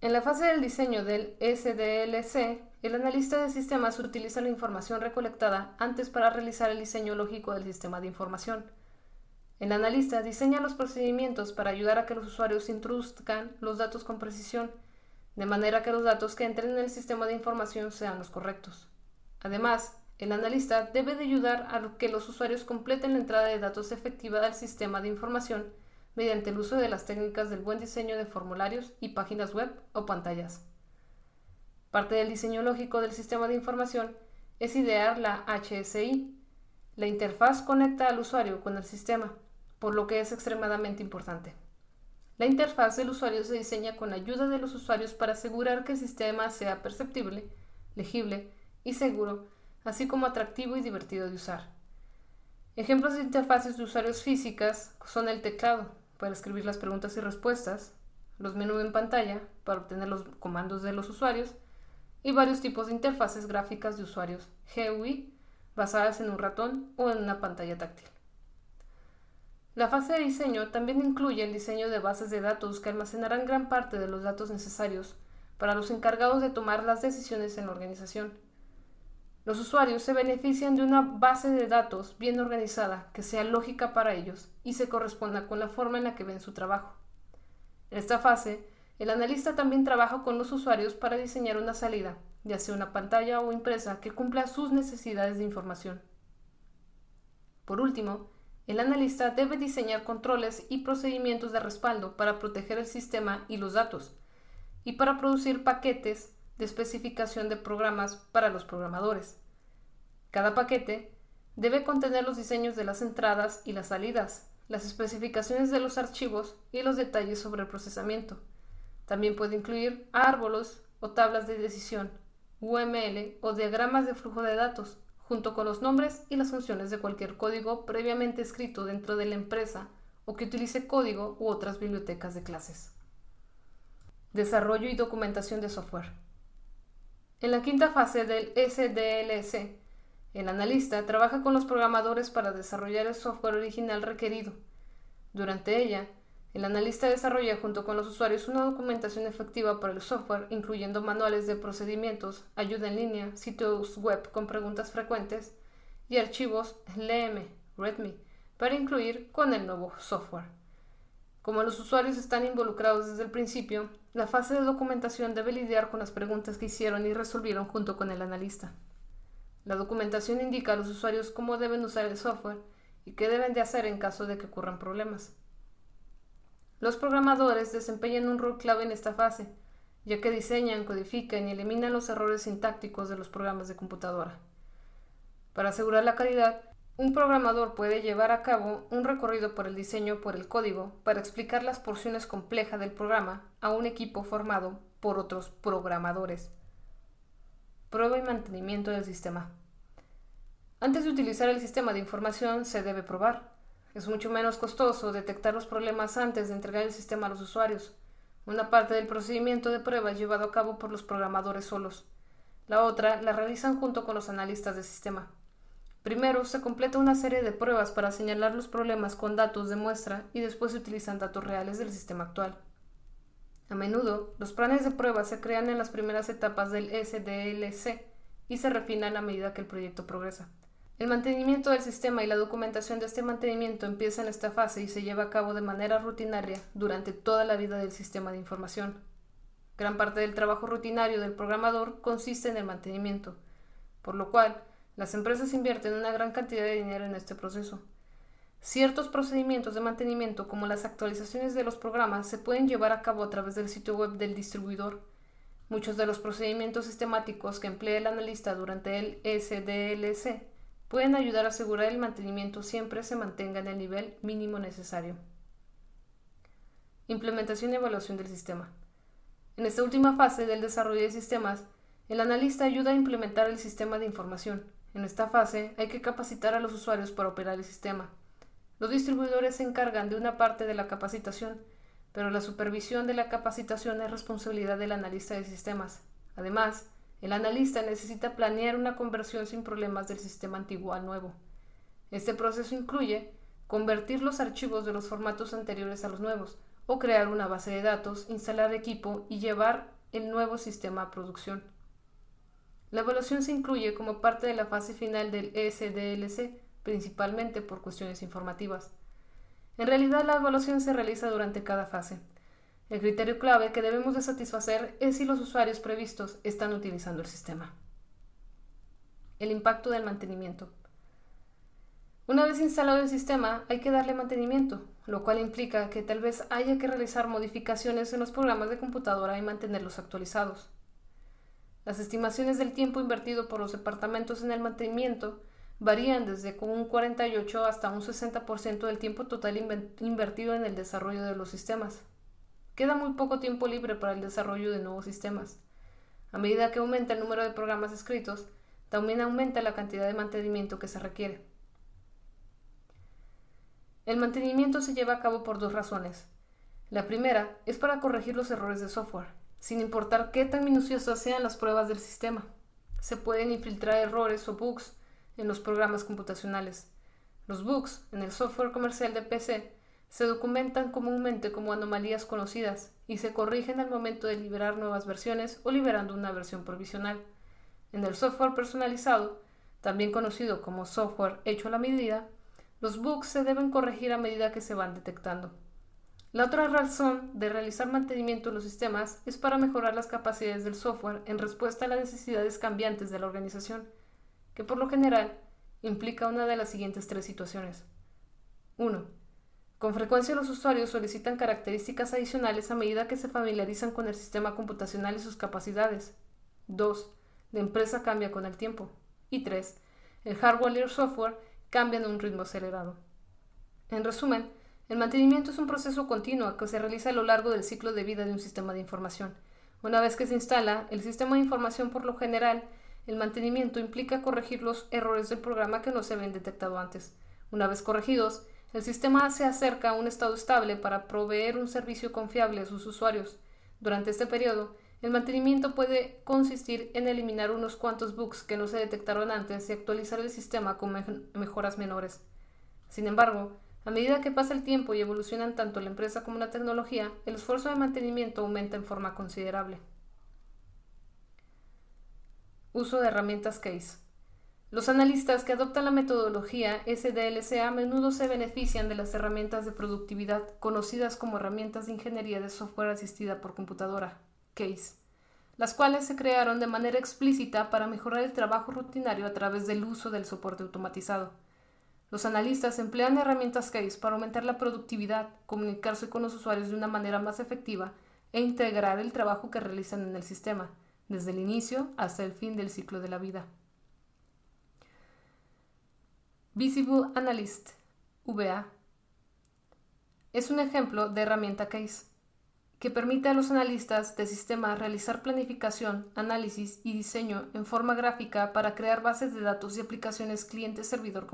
En la fase del diseño del SDLC, el analista de sistemas utiliza la información recolectada antes para realizar el diseño lógico del sistema de información. El analista diseña los procedimientos para ayudar a que los usuarios introduzcan los datos con precisión, de manera que los datos que entren en el sistema de información sean los correctos. Además, el analista debe de ayudar a que los usuarios completen la entrada de datos efectiva del sistema de información mediante el uso de las técnicas del buen diseño de formularios y páginas web o pantallas. Parte del diseño lógico del sistema de información es idear la HSI. La interfaz conecta al usuario con el sistema, por lo que es extremadamente importante. La interfaz del usuario se diseña con ayuda de los usuarios para asegurar que el sistema sea perceptible, legible y seguro, así como atractivo y divertido de usar. Ejemplos de interfaces de usuarios físicas son el teclado, para escribir las preguntas y respuestas, los menús en pantalla para obtener los comandos de los usuarios y varios tipos de interfaces gráficas de usuarios GUI basadas en un ratón o en una pantalla táctil. La fase de diseño también incluye el diseño de bases de datos que almacenarán gran parte de los datos necesarios para los encargados de tomar las decisiones en la organización. Los usuarios se benefician de una base de datos bien organizada que sea lógica para ellos y se corresponda con la forma en la que ven su trabajo. En esta fase, el analista también trabaja con los usuarios para diseñar una salida, ya sea una pantalla o impresa, que cumpla sus necesidades de información. Por último, el analista debe diseñar controles y procedimientos de respaldo para proteger el sistema y los datos, y para producir paquetes de especificación de programas para los programadores. Cada paquete debe contener los diseños de las entradas y las salidas, las especificaciones de los archivos y los detalles sobre el procesamiento. También puede incluir árboles o tablas de decisión, UML o diagramas de flujo de datos, junto con los nombres y las funciones de cualquier código previamente escrito dentro de la empresa o que utilice código u otras bibliotecas de clases. Desarrollo y documentación de software. En la quinta fase del SDLC, el analista trabaja con los programadores para desarrollar el software original requerido. Durante ella, el analista desarrolla junto con los usuarios una documentación efectiva para el software, incluyendo manuales de procedimientos, ayuda en línea, sitios web con preguntas frecuentes y archivos LM, README, para incluir con el nuevo software. Como los usuarios están involucrados desde el principio, la fase de documentación debe lidiar con las preguntas que hicieron y resolvieron junto con el analista. La documentación indica a los usuarios cómo deben usar el software y qué deben de hacer en caso de que ocurran problemas. Los programadores desempeñan un rol clave en esta fase, ya que diseñan, codifican y eliminan los errores sintácticos de los programas de computadora. Para asegurar la calidad, un programador puede llevar a cabo un recorrido por el diseño por el código para explicar las porciones complejas del programa a un equipo formado por otros programadores. Prueba y mantenimiento del sistema. Antes de utilizar el sistema de información se debe probar. Es mucho menos costoso detectar los problemas antes de entregar el sistema a los usuarios. Una parte del procedimiento de prueba es llevado a cabo por los programadores solos. La otra la realizan junto con los analistas de sistema. Primero se completa una serie de pruebas para señalar los problemas con datos de muestra y después se utilizan datos reales del sistema actual. A menudo, los planes de prueba se crean en las primeras etapas del SDLC y se refinan a medida que el proyecto progresa. El mantenimiento del sistema y la documentación de este mantenimiento empieza en esta fase y se lleva a cabo de manera rutinaria durante toda la vida del sistema de información. Gran parte del trabajo rutinario del programador consiste en el mantenimiento, por lo cual las empresas invierten una gran cantidad de dinero en este proceso. Ciertos procedimientos de mantenimiento, como las actualizaciones de los programas, se pueden llevar a cabo a través del sitio web del distribuidor. Muchos de los procedimientos sistemáticos que emplea el analista durante el SDLC pueden ayudar a asegurar el mantenimiento siempre se mantenga en el nivel mínimo necesario. Implementación y evaluación del sistema. En esta última fase del desarrollo de sistemas, el analista ayuda a implementar el sistema de información. En esta fase hay que capacitar a los usuarios para operar el sistema. Los distribuidores se encargan de una parte de la capacitación, pero la supervisión de la capacitación es responsabilidad del analista de sistemas. Además, el analista necesita planear una conversión sin problemas del sistema antiguo al nuevo. Este proceso incluye convertir los archivos de los formatos anteriores a los nuevos, o crear una base de datos, instalar equipo y llevar el nuevo sistema a producción. La evaluación se incluye como parte de la fase final del SDLC, principalmente por cuestiones informativas. En realidad la evaluación se realiza durante cada fase. El criterio clave que debemos de satisfacer es si los usuarios previstos están utilizando el sistema. El impacto del mantenimiento. Una vez instalado el sistema, hay que darle mantenimiento, lo cual implica que tal vez haya que realizar modificaciones en los programas de computadora y mantenerlos actualizados. Las estimaciones del tiempo invertido por los departamentos en el mantenimiento varían desde un 48 hasta un 60% del tiempo total invertido en el desarrollo de los sistemas. Queda muy poco tiempo libre para el desarrollo de nuevos sistemas. A medida que aumenta el número de programas escritos, también aumenta la cantidad de mantenimiento que se requiere. El mantenimiento se lleva a cabo por dos razones. La primera es para corregir los errores de software, sin importar qué tan minuciosas sean las pruebas del sistema. Se pueden infiltrar errores o bugs en los programas computacionales. Los bugs en el software comercial de PC se documentan comúnmente como anomalías conocidas y se corrigen al momento de liberar nuevas versiones o liberando una versión provisional. En el software personalizado, también conocido como software hecho a la medida, los bugs se deben corregir a medida que se van detectando. La otra razón de realizar mantenimiento en los sistemas es para mejorar las capacidades del software en respuesta a las necesidades cambiantes de la organización que por lo general implica una de las siguientes tres situaciones. 1. Con frecuencia los usuarios solicitan características adicionales a medida que se familiarizan con el sistema computacional y sus capacidades. 2. La empresa cambia con el tiempo. Y 3. El hardware y el software cambian a un ritmo acelerado. En resumen, El mantenimiento es un proceso continuo que se realiza a lo largo del ciclo de vida de un sistema de información. Una vez que se instala el sistema de información por lo general, el mantenimiento implica corregir los errores del programa que no se habían detectado antes. Una vez corregidos, el sistema se acerca a un estado estable para proveer un servicio confiable a sus usuarios. Durante este periodo, el mantenimiento puede consistir en eliminar unos cuantos bugs que no se detectaron antes y actualizar el sistema con mejoras menores. Sin embargo, a medida que pasa el tiempo y evolucionan tanto la empresa como la tecnología, el esfuerzo de mantenimiento aumenta en forma considerable. Uso de herramientas CASE. Los analistas que adoptan la metodología SDLC a menudo se benefician de las herramientas de productividad conocidas como herramientas de ingeniería de software asistida por computadora, CASE, las cuales se crearon de manera explícita para mejorar el trabajo rutinario a través del uso del soporte automatizado. Los analistas emplean herramientas CASE para aumentar la productividad, comunicarse con los usuarios de una manera más efectiva e integrar el trabajo que realizan en el sistema, desde el inicio hasta el fin del ciclo de la vida. Visible Analyst, VA, es un ejemplo de herramienta CASE que permite a los analistas de sistema realizar planificación, análisis y diseño en forma gráfica para crear bases de datos y aplicaciones cliente-servidor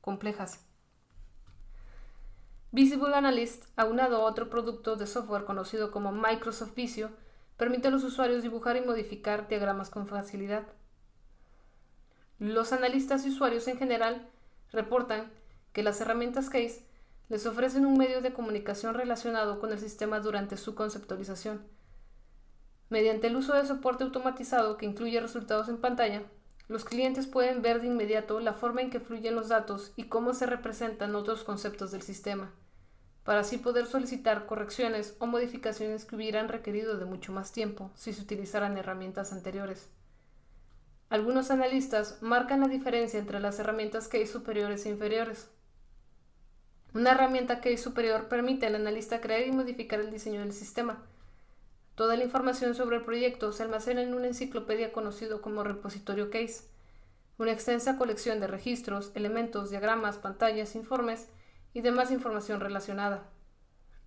complejas. Visible Analyst, aunado a otro producto de software conocido como Microsoft Visio, permite a los usuarios dibujar y modificar diagramas con facilidad. Los analistas y usuarios en general reportan que las herramientas CASE les ofrecen un medio de comunicación relacionado con el sistema durante su conceptualización. Mediante el uso de soporte automatizado que incluye resultados en pantalla, los clientes pueden ver de inmediato la forma en que fluyen los datos y cómo se representan otros conceptos del sistema, para así poder solicitar correcciones o modificaciones que hubieran requerido de mucho más tiempo si se utilizaran herramientas anteriores. Algunos analistas marcan la diferencia entre las herramientas hay superiores e inferiores. Una herramienta hay superior permite al analista crear y modificar el diseño del sistema. Toda la información sobre el proyecto se almacena en una enciclopedia conocido como repositorio Case, una extensa colección de registros, elementos, diagramas, pantallas, informes y demás información relacionada.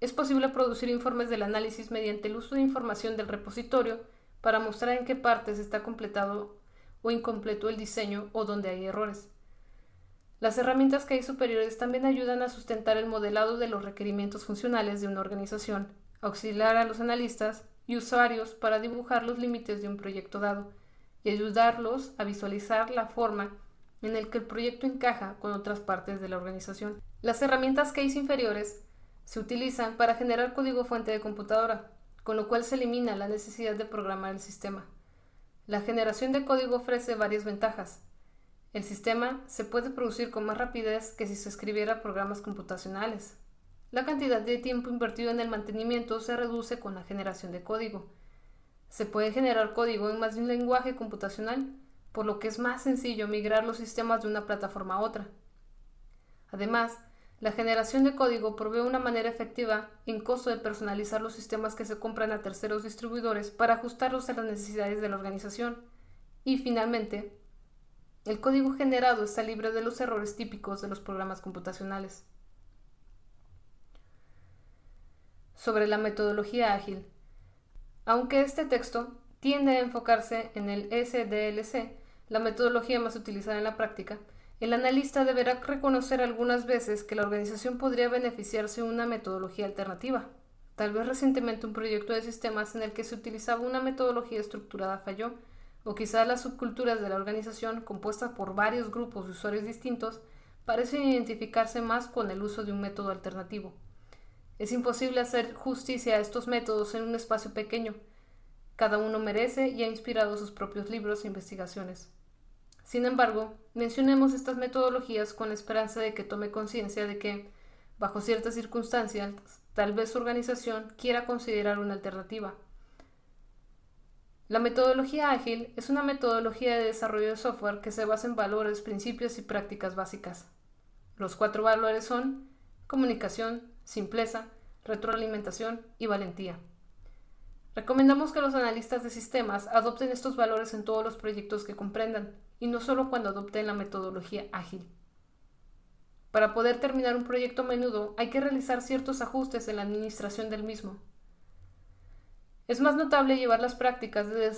Es posible producir informes del análisis mediante el uso de información del repositorio para mostrar en qué partes está completado o incompleto el diseño o donde hay errores. Las herramientas que hay superiores también ayudan a sustentar el modelado de los requerimientos funcionales de una organización, auxiliar a los analistas y usuarios para dibujar los límites de un proyecto dado y ayudarlos a visualizar la forma en la que el proyecto encaja con otras partes de la organización. Las herramientas case inferiores se utilizan para generar código fuente de computadora, con lo cual se elimina la necesidad de programar el sistema. La generación de código ofrece varias ventajas. El sistema se puede producir con más rapidez que si se escribiera programas computacionales. La cantidad de tiempo invertido en el mantenimiento se reduce con la generación de código. Se puede generar código en más de un lenguaje computacional, por lo que es más sencillo migrar los sistemas de una plataforma a otra. Además, la generación de código provee una manera efectiva en costo de personalizar los sistemas que se compran a terceros distribuidores para ajustarlos a las necesidades de la organización. Y finalmente, el código generado está libre de los errores típicos de los programas computacionales. Sobre la metodología ágil. Aunque este texto tiende a enfocarse en el SDLC, la metodología más utilizada en la práctica, el analista deberá reconocer algunas veces que la organización podría beneficiarse de una metodología alternativa. Tal vez recientemente un proyecto de sistemas en el que se utilizaba una metodología estructurada falló, o quizás las subculturas de la organización, compuestas por varios grupos de usuarios distintos, parecen identificarse más con el uso de un método alternativo. Es imposible hacer justicia a estos métodos en un espacio pequeño. Cada uno merece y ha inspirado sus propios libros e investigaciones. Sin embargo, mencionemos estas metodologías con la esperanza de que tome conciencia de que, bajo ciertas circunstancias, tal vez su organización quiera considerar una alternativa. La metodología ágil es una metodología de desarrollo de software que se basa en valores, principios y prácticas básicas. Los cuatro valores son comunicación, simpleza, retroalimentación y valentía. Recomendamos que los analistas de sistemas adopten estos valores en todos los proyectos que comprendan, y no solo cuando adopten la metodología ágil. Para poder terminar un proyecto a menudo hay que realizar ciertos ajustes en la administración del mismo. Es más notable llevar las prácticas de,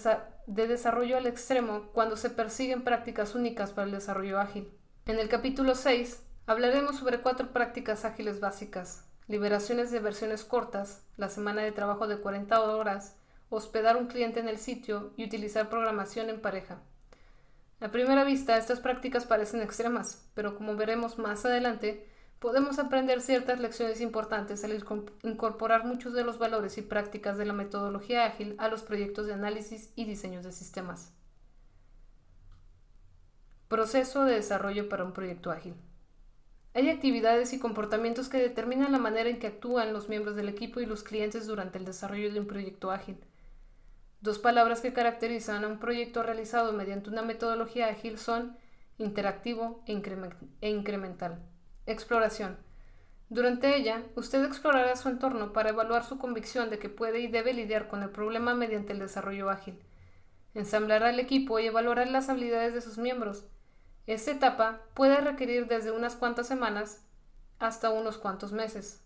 de, desarrollo al extremo cuando se persiguen prácticas únicas para el desarrollo ágil. En el capítulo 6 hablaremos sobre cuatro prácticas ágiles básicas, liberaciones de versiones cortas, la semana de trabajo de 40 horas, hospedar un cliente en el sitio y utilizar programación en pareja. A primera vista, estas prácticas parecen extremas, pero como veremos más adelante, podemos aprender ciertas lecciones importantes al incorporar muchos de los valores y prácticas de la metodología ágil a los proyectos de análisis y diseños de sistemas. Proceso de desarrollo para un proyecto ágil. Hay actividades y comportamientos que determinan la manera en que actúan los miembros del equipo y los clientes durante el desarrollo de un proyecto ágil. Dos palabras que caracterizan a un proyecto realizado mediante una metodología ágil son interactivo e, e, incremental. Exploración. Durante ella, usted explorará su entorno para evaluar su convicción de que puede y debe lidiar con el problema mediante el desarrollo ágil. Ensamblará el equipo y evaluará las habilidades de sus miembros. Esta etapa puede requerir desde unas cuantas semanas hasta unos cuantos meses.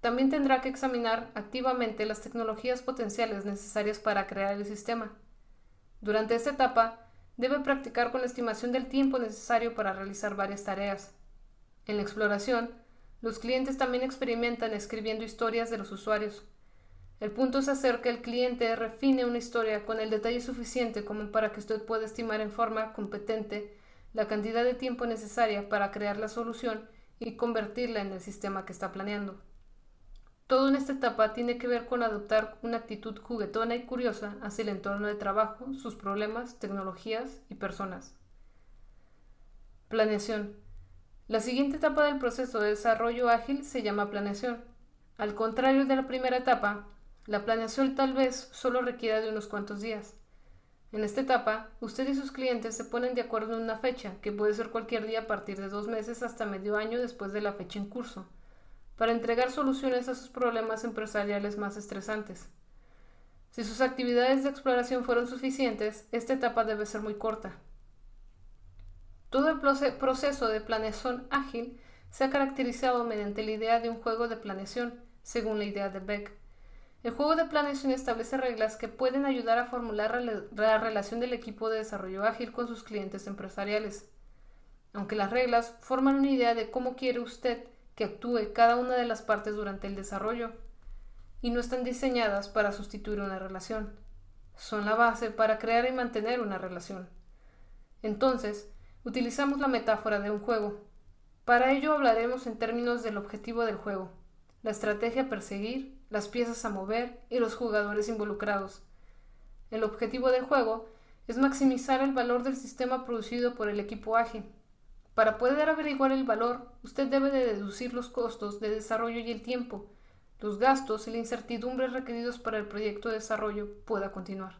También tendrá que examinar activamente las tecnologías potenciales necesarias para crear el sistema. Durante esta etapa, debe practicar con la estimación del tiempo necesario para realizar varias tareas. En la exploración, los clientes también experimentan escribiendo historias de los usuarios. El punto es hacer que el cliente refine una historia con el detalle suficiente como para que usted pueda estimar en forma competente la cantidad de tiempo necesaria para crear la solución y convertirla en el sistema que está planeando. Todo en esta etapa tiene que ver con adoptar una actitud juguetona y curiosa hacia el entorno de trabajo, sus problemas, tecnologías y personas. Planeación. La siguiente etapa del proceso de desarrollo ágil se llama planeación. Al contrario de la primera etapa, la planeación tal vez solo requiera de unos cuantos días. En esta etapa, usted y sus clientes se ponen de acuerdo en una fecha, que puede ser cualquier día a partir de dos meses hasta medio año después de la fecha en curso para entregar soluciones a sus problemas empresariales más estresantes. Si sus actividades de exploración fueron suficientes, esta etapa debe ser muy corta. Todo el proceso de planeación ágil se ha caracterizado mediante la idea de un juego de planeación, según la idea de Beck. El juego de planeación establece reglas que pueden ayudar a formular la relación del equipo de desarrollo ágil con sus clientes empresariales. Aunque las reglas forman una idea de cómo quiere usted que actúe cada una de las partes durante el desarrollo y no están diseñadas para sustituir una relación. Son la base para crear y mantener una relación. Entonces, utilizamos la metáfora de un juego. Para ello hablaremos en términos del objetivo del juego, la estrategia a perseguir, las piezas a mover y los jugadores involucrados. El objetivo del juego es maximizar el valor del sistema producido por el equipo ágil para poder averiguar el valor, usted debe de deducir los costos de desarrollo y el tiempo, los gastos y la incertidumbre requeridos para el proyecto de desarrollo pueda continuar.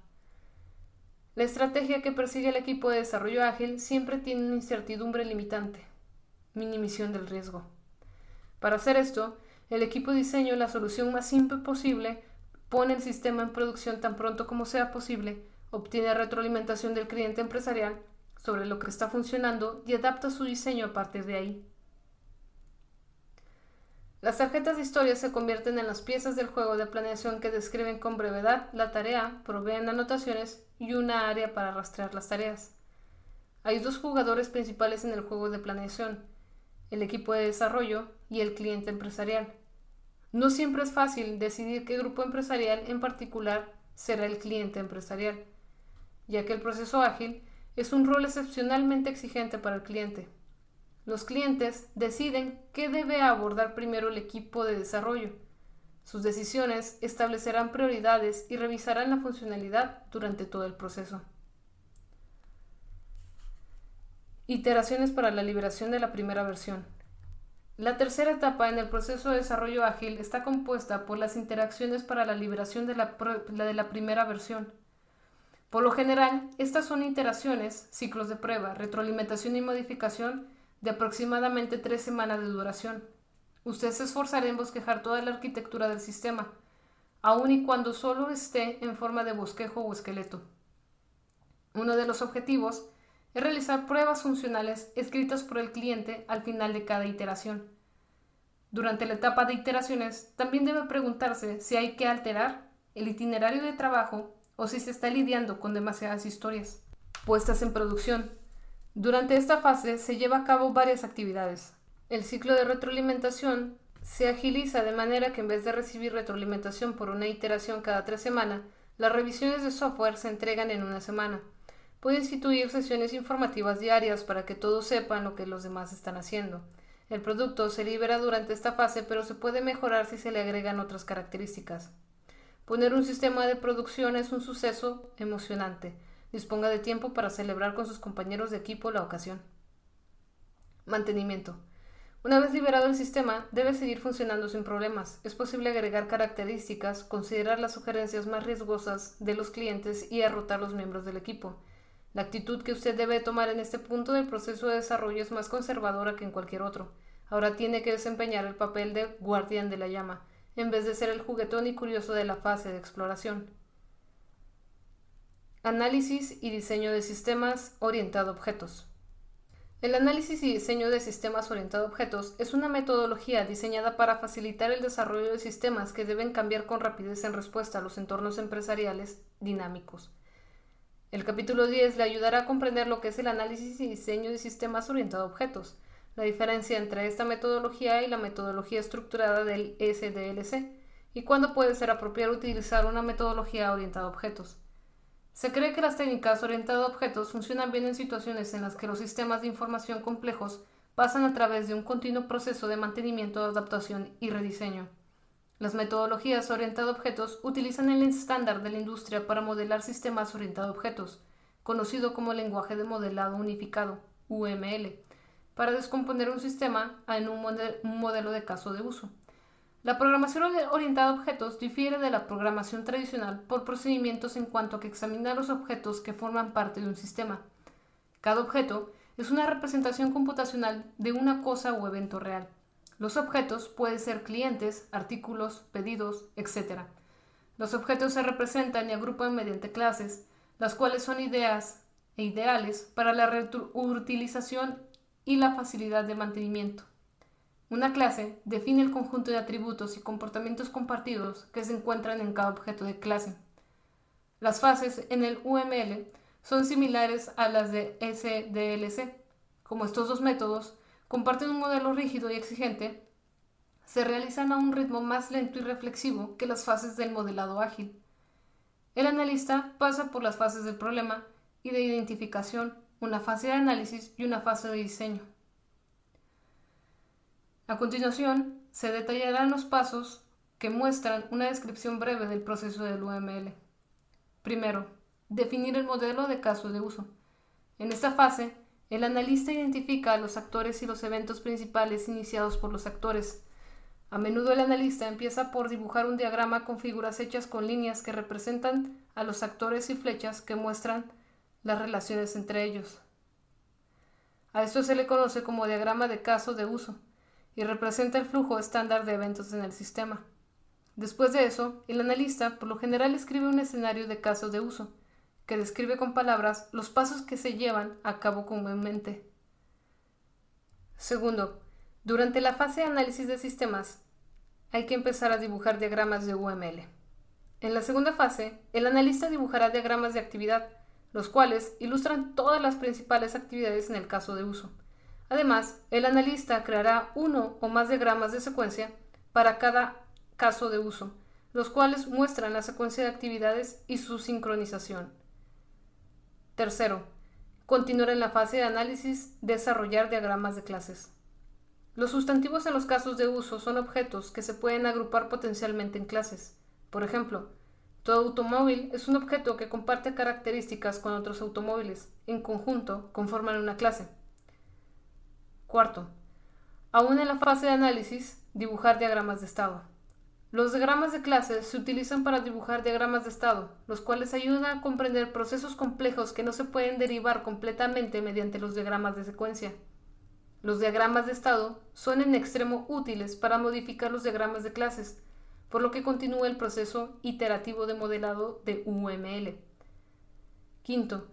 La estrategia que persigue el equipo de desarrollo ágil siempre tiene una incertidumbre limitante, minimización del riesgo. Para hacer esto, el equipo diseña la solución más simple posible, pone el sistema en producción tan pronto como sea posible, obtiene retroalimentación del cliente empresarial sobre lo que está funcionando y adapta su diseño a partir de ahí. Las tarjetas de historia se convierten en las piezas del juego de planeación que describen con brevedad la tarea, proveen anotaciones y una área para rastrear las tareas. Hay dos jugadores principales en el juego de planeación, el equipo de desarrollo y el cliente empresarial. No siempre es fácil decidir qué grupo empresarial en particular será el cliente empresarial, ya que el proceso ágil es un rol excepcionalmente exigente para el cliente. Los clientes deciden qué debe abordar primero el equipo de desarrollo. Sus decisiones establecerán prioridades y revisarán la funcionalidad durante todo el proceso. Iteraciones para la liberación de la primera versión. La tercera etapa en el proceso de desarrollo ágil está compuesta por las interacciones para la liberación de la, de la primera versión. Por lo general, estas son iteraciones, ciclos de prueba, retroalimentación y modificación de aproximadamente tres semanas de duración. Usted se esforzará en bosquejar toda la arquitectura del sistema, aun y cuando solo esté en forma de bosquejo o esqueleto. Uno de los objetivos es realizar pruebas funcionales escritas por el cliente al final de cada iteración. Durante la etapa de iteraciones, también debe preguntarse si hay que alterar el itinerario de trabajo o si se está lidiando con demasiadas historias. Puestas en producción. Durante esta fase se lleva a cabo varias actividades. El ciclo de retroalimentación se agiliza de manera que en vez de recibir retroalimentación por una iteración cada tres semanas, las revisiones de software se entregan en una semana. Puede instituir sesiones informativas diarias para que todos sepan lo que los demás están haciendo. El producto se libera durante esta fase, pero se puede mejorar si se le agregan otras características. Poner un sistema de producción es un suceso emocionante. Disponga de tiempo para celebrar con sus compañeros de equipo la ocasión. Mantenimiento. Una vez liberado el sistema, debe seguir funcionando sin problemas. Es posible agregar características, considerar las sugerencias más riesgosas de los clientes y derrotar los miembros del equipo. La actitud que usted debe tomar en este punto del proceso de desarrollo es más conservadora que en cualquier otro. Ahora tiene que desempeñar el papel de guardián de la llama, en vez de ser el juguetón y curioso de la fase de exploración. Análisis y diseño de sistemas orientado a objetos. El análisis y diseño de sistemas orientados a objetos es una metodología diseñada para facilitar el desarrollo de sistemas que deben cambiar con rapidez en respuesta a los entornos empresariales dinámicos. El capítulo 10 le ayudará a comprender lo que es el análisis y diseño de sistemas orientados a objetos, la diferencia entre esta metodología y la metodología estructurada del SDLC, y cuándo puede ser apropiado utilizar una metodología orientada a objetos. Se cree que las técnicas orientadas a objetos funcionan bien en situaciones en las que los sistemas de información complejos pasan a través de un continuo proceso de mantenimiento, adaptación y rediseño. Las metodologías orientadas a objetos utilizan el estándar de la industria para modelar sistemas orientados a objetos, conocido como lenguaje de modelado unificado, UML, para descomponer un sistema en un, modelo de caso de uso. La programación orientada a objetos difiere de la programación tradicional por procedimientos en cuanto a que examina los objetos que forman parte de un sistema. Cada objeto es una representación computacional de una cosa o evento real. Los objetos pueden ser clientes, artículos, pedidos, etc. Los objetos se representan y agrupan mediante clases, las cuales son ideas e ideales para la reutilización y la facilidad de mantenimiento. Una clase define el conjunto de atributos y comportamientos compartidos que se encuentran en cada objeto de clase. Las fases en el UML son similares a las de SDLC. Como estos dos métodos comparten un modelo rígido y exigente, se realizan a un ritmo más lento y reflexivo que las fases del modelado ágil. El analista pasa por las fases del problema y de identificación, una fase de análisis y una fase de diseño. A continuación, se detallarán los pasos que muestran una descripción breve del proceso del UML. Primero, definir el modelo de caso de uso. En esta fase, el analista identifica a los actores y los eventos principales iniciados por los actores. A menudo el analista empieza por dibujar un diagrama con figuras hechas con líneas que representan a los actores y flechas que muestran las relaciones entre ellos. A esto se le conoce como diagrama de caso de uso y representa el flujo estándar de eventos en el sistema. Después de eso, el analista por lo general escribe un escenario de caso de uso, que describe con palabras los pasos que se llevan a cabo comúnmente. Segundo, durante la fase de análisis de sistemas, hay que empezar a dibujar diagramas de UML. En la segunda fase, el analista dibujará diagramas de actividad, los cuales ilustran todas las principales actividades en el caso de uso. Además, el analista creará uno o más diagramas de secuencia para cada caso de uso, los cuales muestran la secuencia de actividades y su sincronización. Tercero, continuar en la fase de análisis, desarrollar diagramas de clases. Los sustantivos en los casos de uso son objetos que se pueden agrupar potencialmente en clases. Por ejemplo, todo automóvil es un objeto que comparte características con otros automóviles. En conjunto, conforman una clase. Cuarto, aún en la fase de análisis, dibujar diagramas de estado. Los diagramas de clases se utilizan para dibujar diagramas de estado, los cuales ayudan a comprender procesos complejos que no se pueden derivar completamente mediante los diagramas de secuencia. Los diagramas de estado son en extremo útiles para modificar los diagramas de clases, por lo que continúa el proceso iterativo de modelado de UML. Quinto,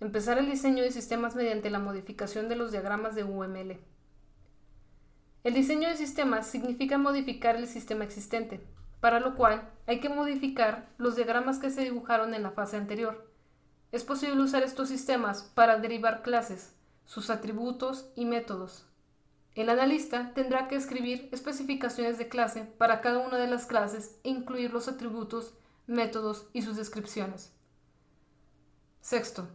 Empezar el diseño de sistemas mediante la modificación de los diagramas de UML. El diseño de sistemas significa modificar el sistema existente, para lo cual hay que modificar los diagramas que se dibujaron en la fase anterior. Es posible usar estos sistemas para derivar clases, sus atributos y métodos. El analista tendrá que escribir especificaciones de clase para cada una de las clases e incluir los atributos, métodos y sus descripciones. Sexto,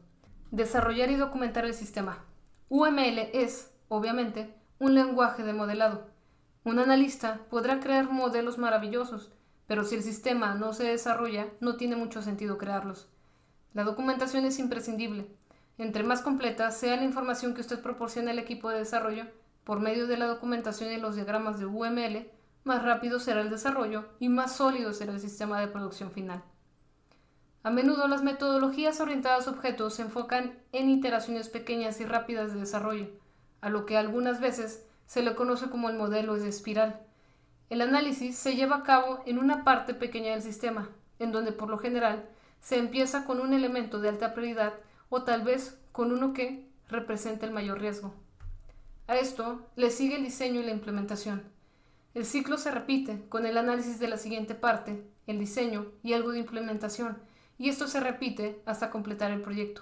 desarrollar y documentar el sistema. UML es, obviamente, un lenguaje de modelado. Un analista podrá crear modelos maravillosos, pero si el sistema no se desarrolla, no tiene mucho sentido crearlos. La documentación es imprescindible. Entre más completa sea la información que usted proporcione al equipo de desarrollo, por medio de la documentación y los diagramas de UML, más rápido será el desarrollo y más sólido será el sistema de producción final. A menudo las metodologías orientadas a objetos se enfocan en iteraciones pequeñas y rápidas de desarrollo, a lo que algunas veces se le conoce como el modelo de espiral. El análisis se lleva a cabo en una parte pequeña del sistema, en donde por lo general se empieza con un elemento de alta prioridad o tal vez con uno que representa el mayor riesgo. A esto le sigue el diseño y la implementación. El ciclo se repite con el análisis de la siguiente parte, el diseño y algo de implementación, y esto se repite hasta completar el proyecto.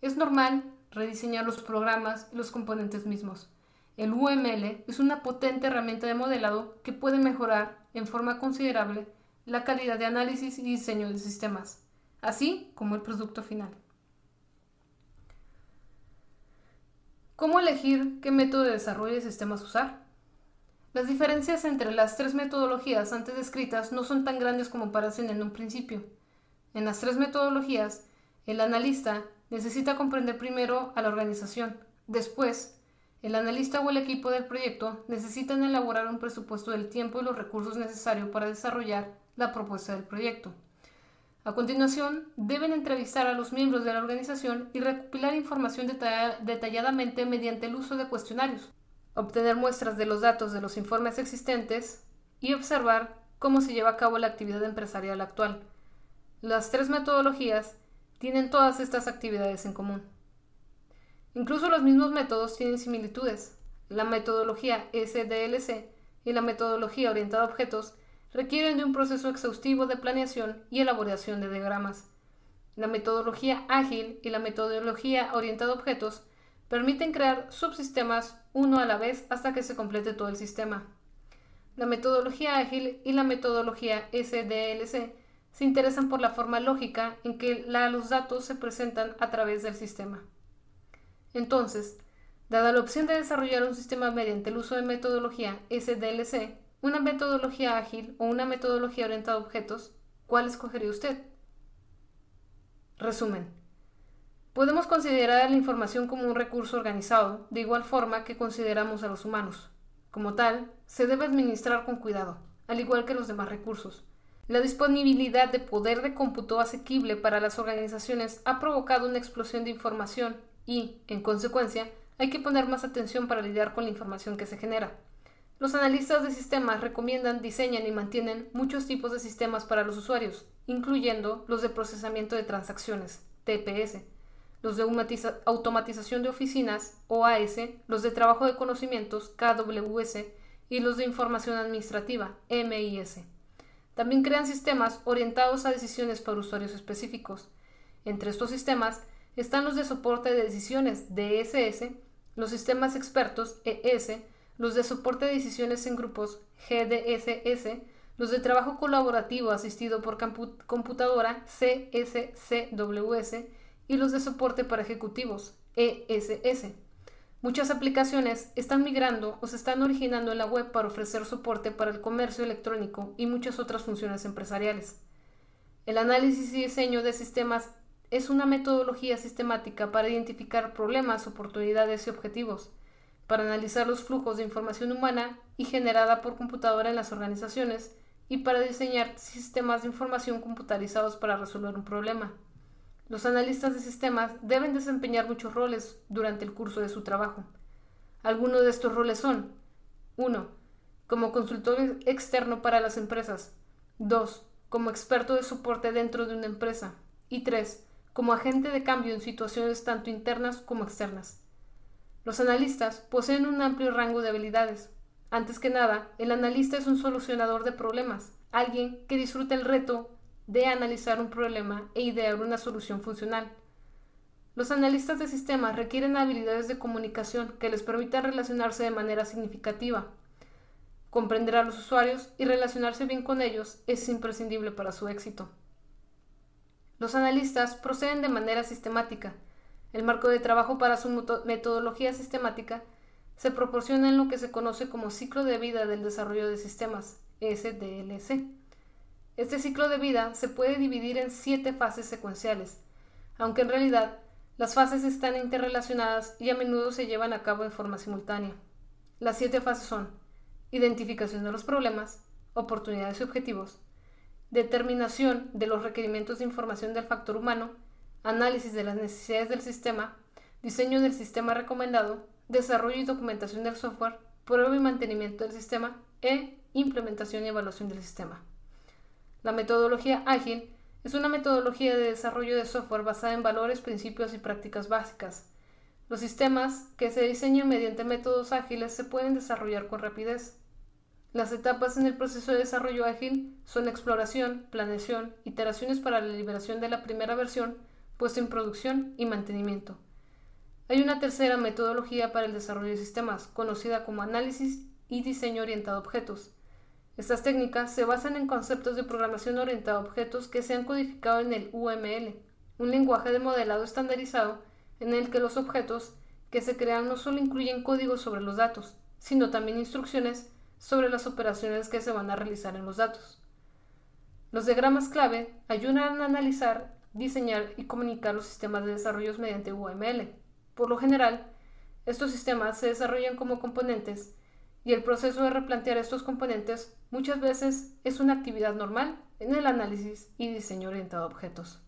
Es normal rediseñar los programas y los componentes mismos. El UML es una potente herramienta de modelado que puede mejorar en forma considerable la calidad de análisis y diseño de sistemas, así como el producto final. ¿Cómo elegir qué método de desarrollo de sistemas usar? Las diferencias entre las tres metodologías antes descritas no son tan grandes como parecen en un principio. En las tres metodologías, el analista necesita comprender primero a la organización. Después, el analista o el equipo del proyecto necesitan elaborar un presupuesto del tiempo y los recursos necesarios para desarrollar la propuesta del proyecto. A continuación, deben entrevistar a los miembros de la organización y recopilar información detalladamente mediante el uso de cuestionarios, obtener muestras de los datos de los informes existentes y observar cómo se lleva a cabo la actividad empresarial actual. Las tres metodologías tienen todas estas actividades en común. Incluso los mismos métodos tienen similitudes. La metodología SDLC y la metodología orientada a objetos requieren de un proceso exhaustivo de planeación y elaboración de diagramas. La metodología ágil y la metodología orientada a objetos permiten crear subsistemas uno a la vez hasta que se complete todo el sistema. La metodología ágil y la metodología SDLC se interesan por la forma lógica en que los datos se presentan a través del sistema. Entonces, dada la opción de desarrollar un sistema mediante el uso de metodología SDLC, una metodología ágil o una metodología orientada a objetos, ¿cuál escogería usted? Resumen. Podemos considerar la información como un recurso organizado, de igual forma que consideramos a los humanos. Como tal, se debe administrar con cuidado, al igual que los demás recursos. La disponibilidad de poder de cómputo asequible para las organizaciones ha provocado una explosión de información y, en consecuencia, hay que poner más atención para lidiar con la información que se genera. Los analistas de sistemas recomiendan, diseñan y mantienen muchos tipos de sistemas para los usuarios, incluyendo los de procesamiento de transacciones, TPS, los de automatización de oficinas, OAS, los de trabajo de conocimientos, KWS, y los de información administrativa, MIS. También crean sistemas orientados a decisiones para usuarios específicos. Entre estos sistemas están los de soporte de decisiones, DSS, los sistemas expertos, ES, los de soporte de decisiones en grupos GDSS, los de trabajo colaborativo asistido por computadora CSCWS y los de soporte para ejecutivos ESS. Muchas aplicaciones están migrando o se están originando en la web para ofrecer soporte para el comercio electrónico y muchas otras funciones empresariales. El análisis y diseño de sistemas es una metodología sistemática para identificar problemas, oportunidades y objetivos para analizar los flujos de información humana y generada por computadora en las organizaciones y para diseñar sistemas de información computarizados para resolver un problema. Los analistas de sistemas deben desempeñar muchos roles durante el curso de su trabajo. Algunos de estos roles son 1. Como consultor externo para las empresas. 2. Como experto de soporte dentro de una empresa. Y 3 como agente de cambio en situaciones tanto internas como externas. Los analistas poseen un amplio rango de habilidades. Antes que nada, el analista es un solucionador de problemas, alguien que disfruta el reto de analizar un problema e idear una solución funcional. Los analistas de sistemas requieren habilidades de comunicación que les permitan relacionarse de manera significativa. Comprender a los usuarios y relacionarse bien con ellos es imprescindible para su éxito. Los analistas proceden de manera sistemática. El marco de trabajo para su metodología sistemática se proporciona en lo que se conoce como ciclo de vida del desarrollo de sistemas, SDLC. Este ciclo de vida se puede dividir en siete fases secuenciales, aunque en realidad las fases están interrelacionadas y a menudo se llevan a cabo de forma simultánea. Las siete fases son identificación de los problemas, oportunidades y objetivos, determinación de los requerimientos de información del factor humano, análisis de las necesidades del sistema, diseño del sistema recomendado, desarrollo y documentación del software, prueba y mantenimiento del sistema e implementación y evaluación del sistema. La metodología ágil es una metodología de desarrollo de software basada en valores, principios y prácticas básicas. Los sistemas que se diseñan mediante métodos ágiles se pueden desarrollar con rapidez. Las etapas en el proceso de desarrollo ágil son exploración, planeación, iteraciones para la liberación de la primera versión, puesta en producción y mantenimiento. Hay una tercera metodología para el desarrollo de sistemas, conocida como análisis y diseño orientado a objetos. Estas técnicas se basan en conceptos de programación orientada a objetos que se han codificado en el UML, un lenguaje de modelado estandarizado en el que los objetos que se crean no solo incluyen códigos sobre los datos, sino también instrucciones sobre las operaciones que se van a realizar en los datos. Los diagramas clave ayudan a analizar, diseñar y comunicar los sistemas de desarrollo mediante UML. Por lo general, estos sistemas se desarrollan como componentes y el proceso de replantear estos componentes muchas veces es una actividad normal en el análisis y diseño orientado a objetos.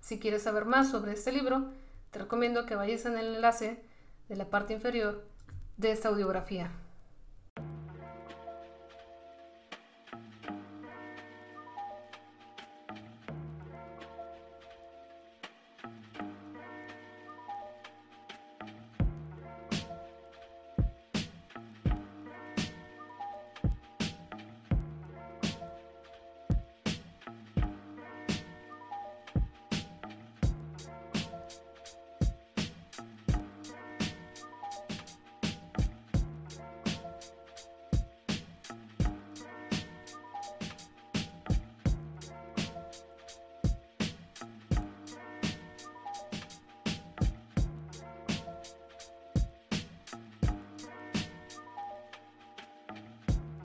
Si quieres saber más sobre este libro, te recomiendo que vayas en el enlace de la parte inferior de esta audiografía.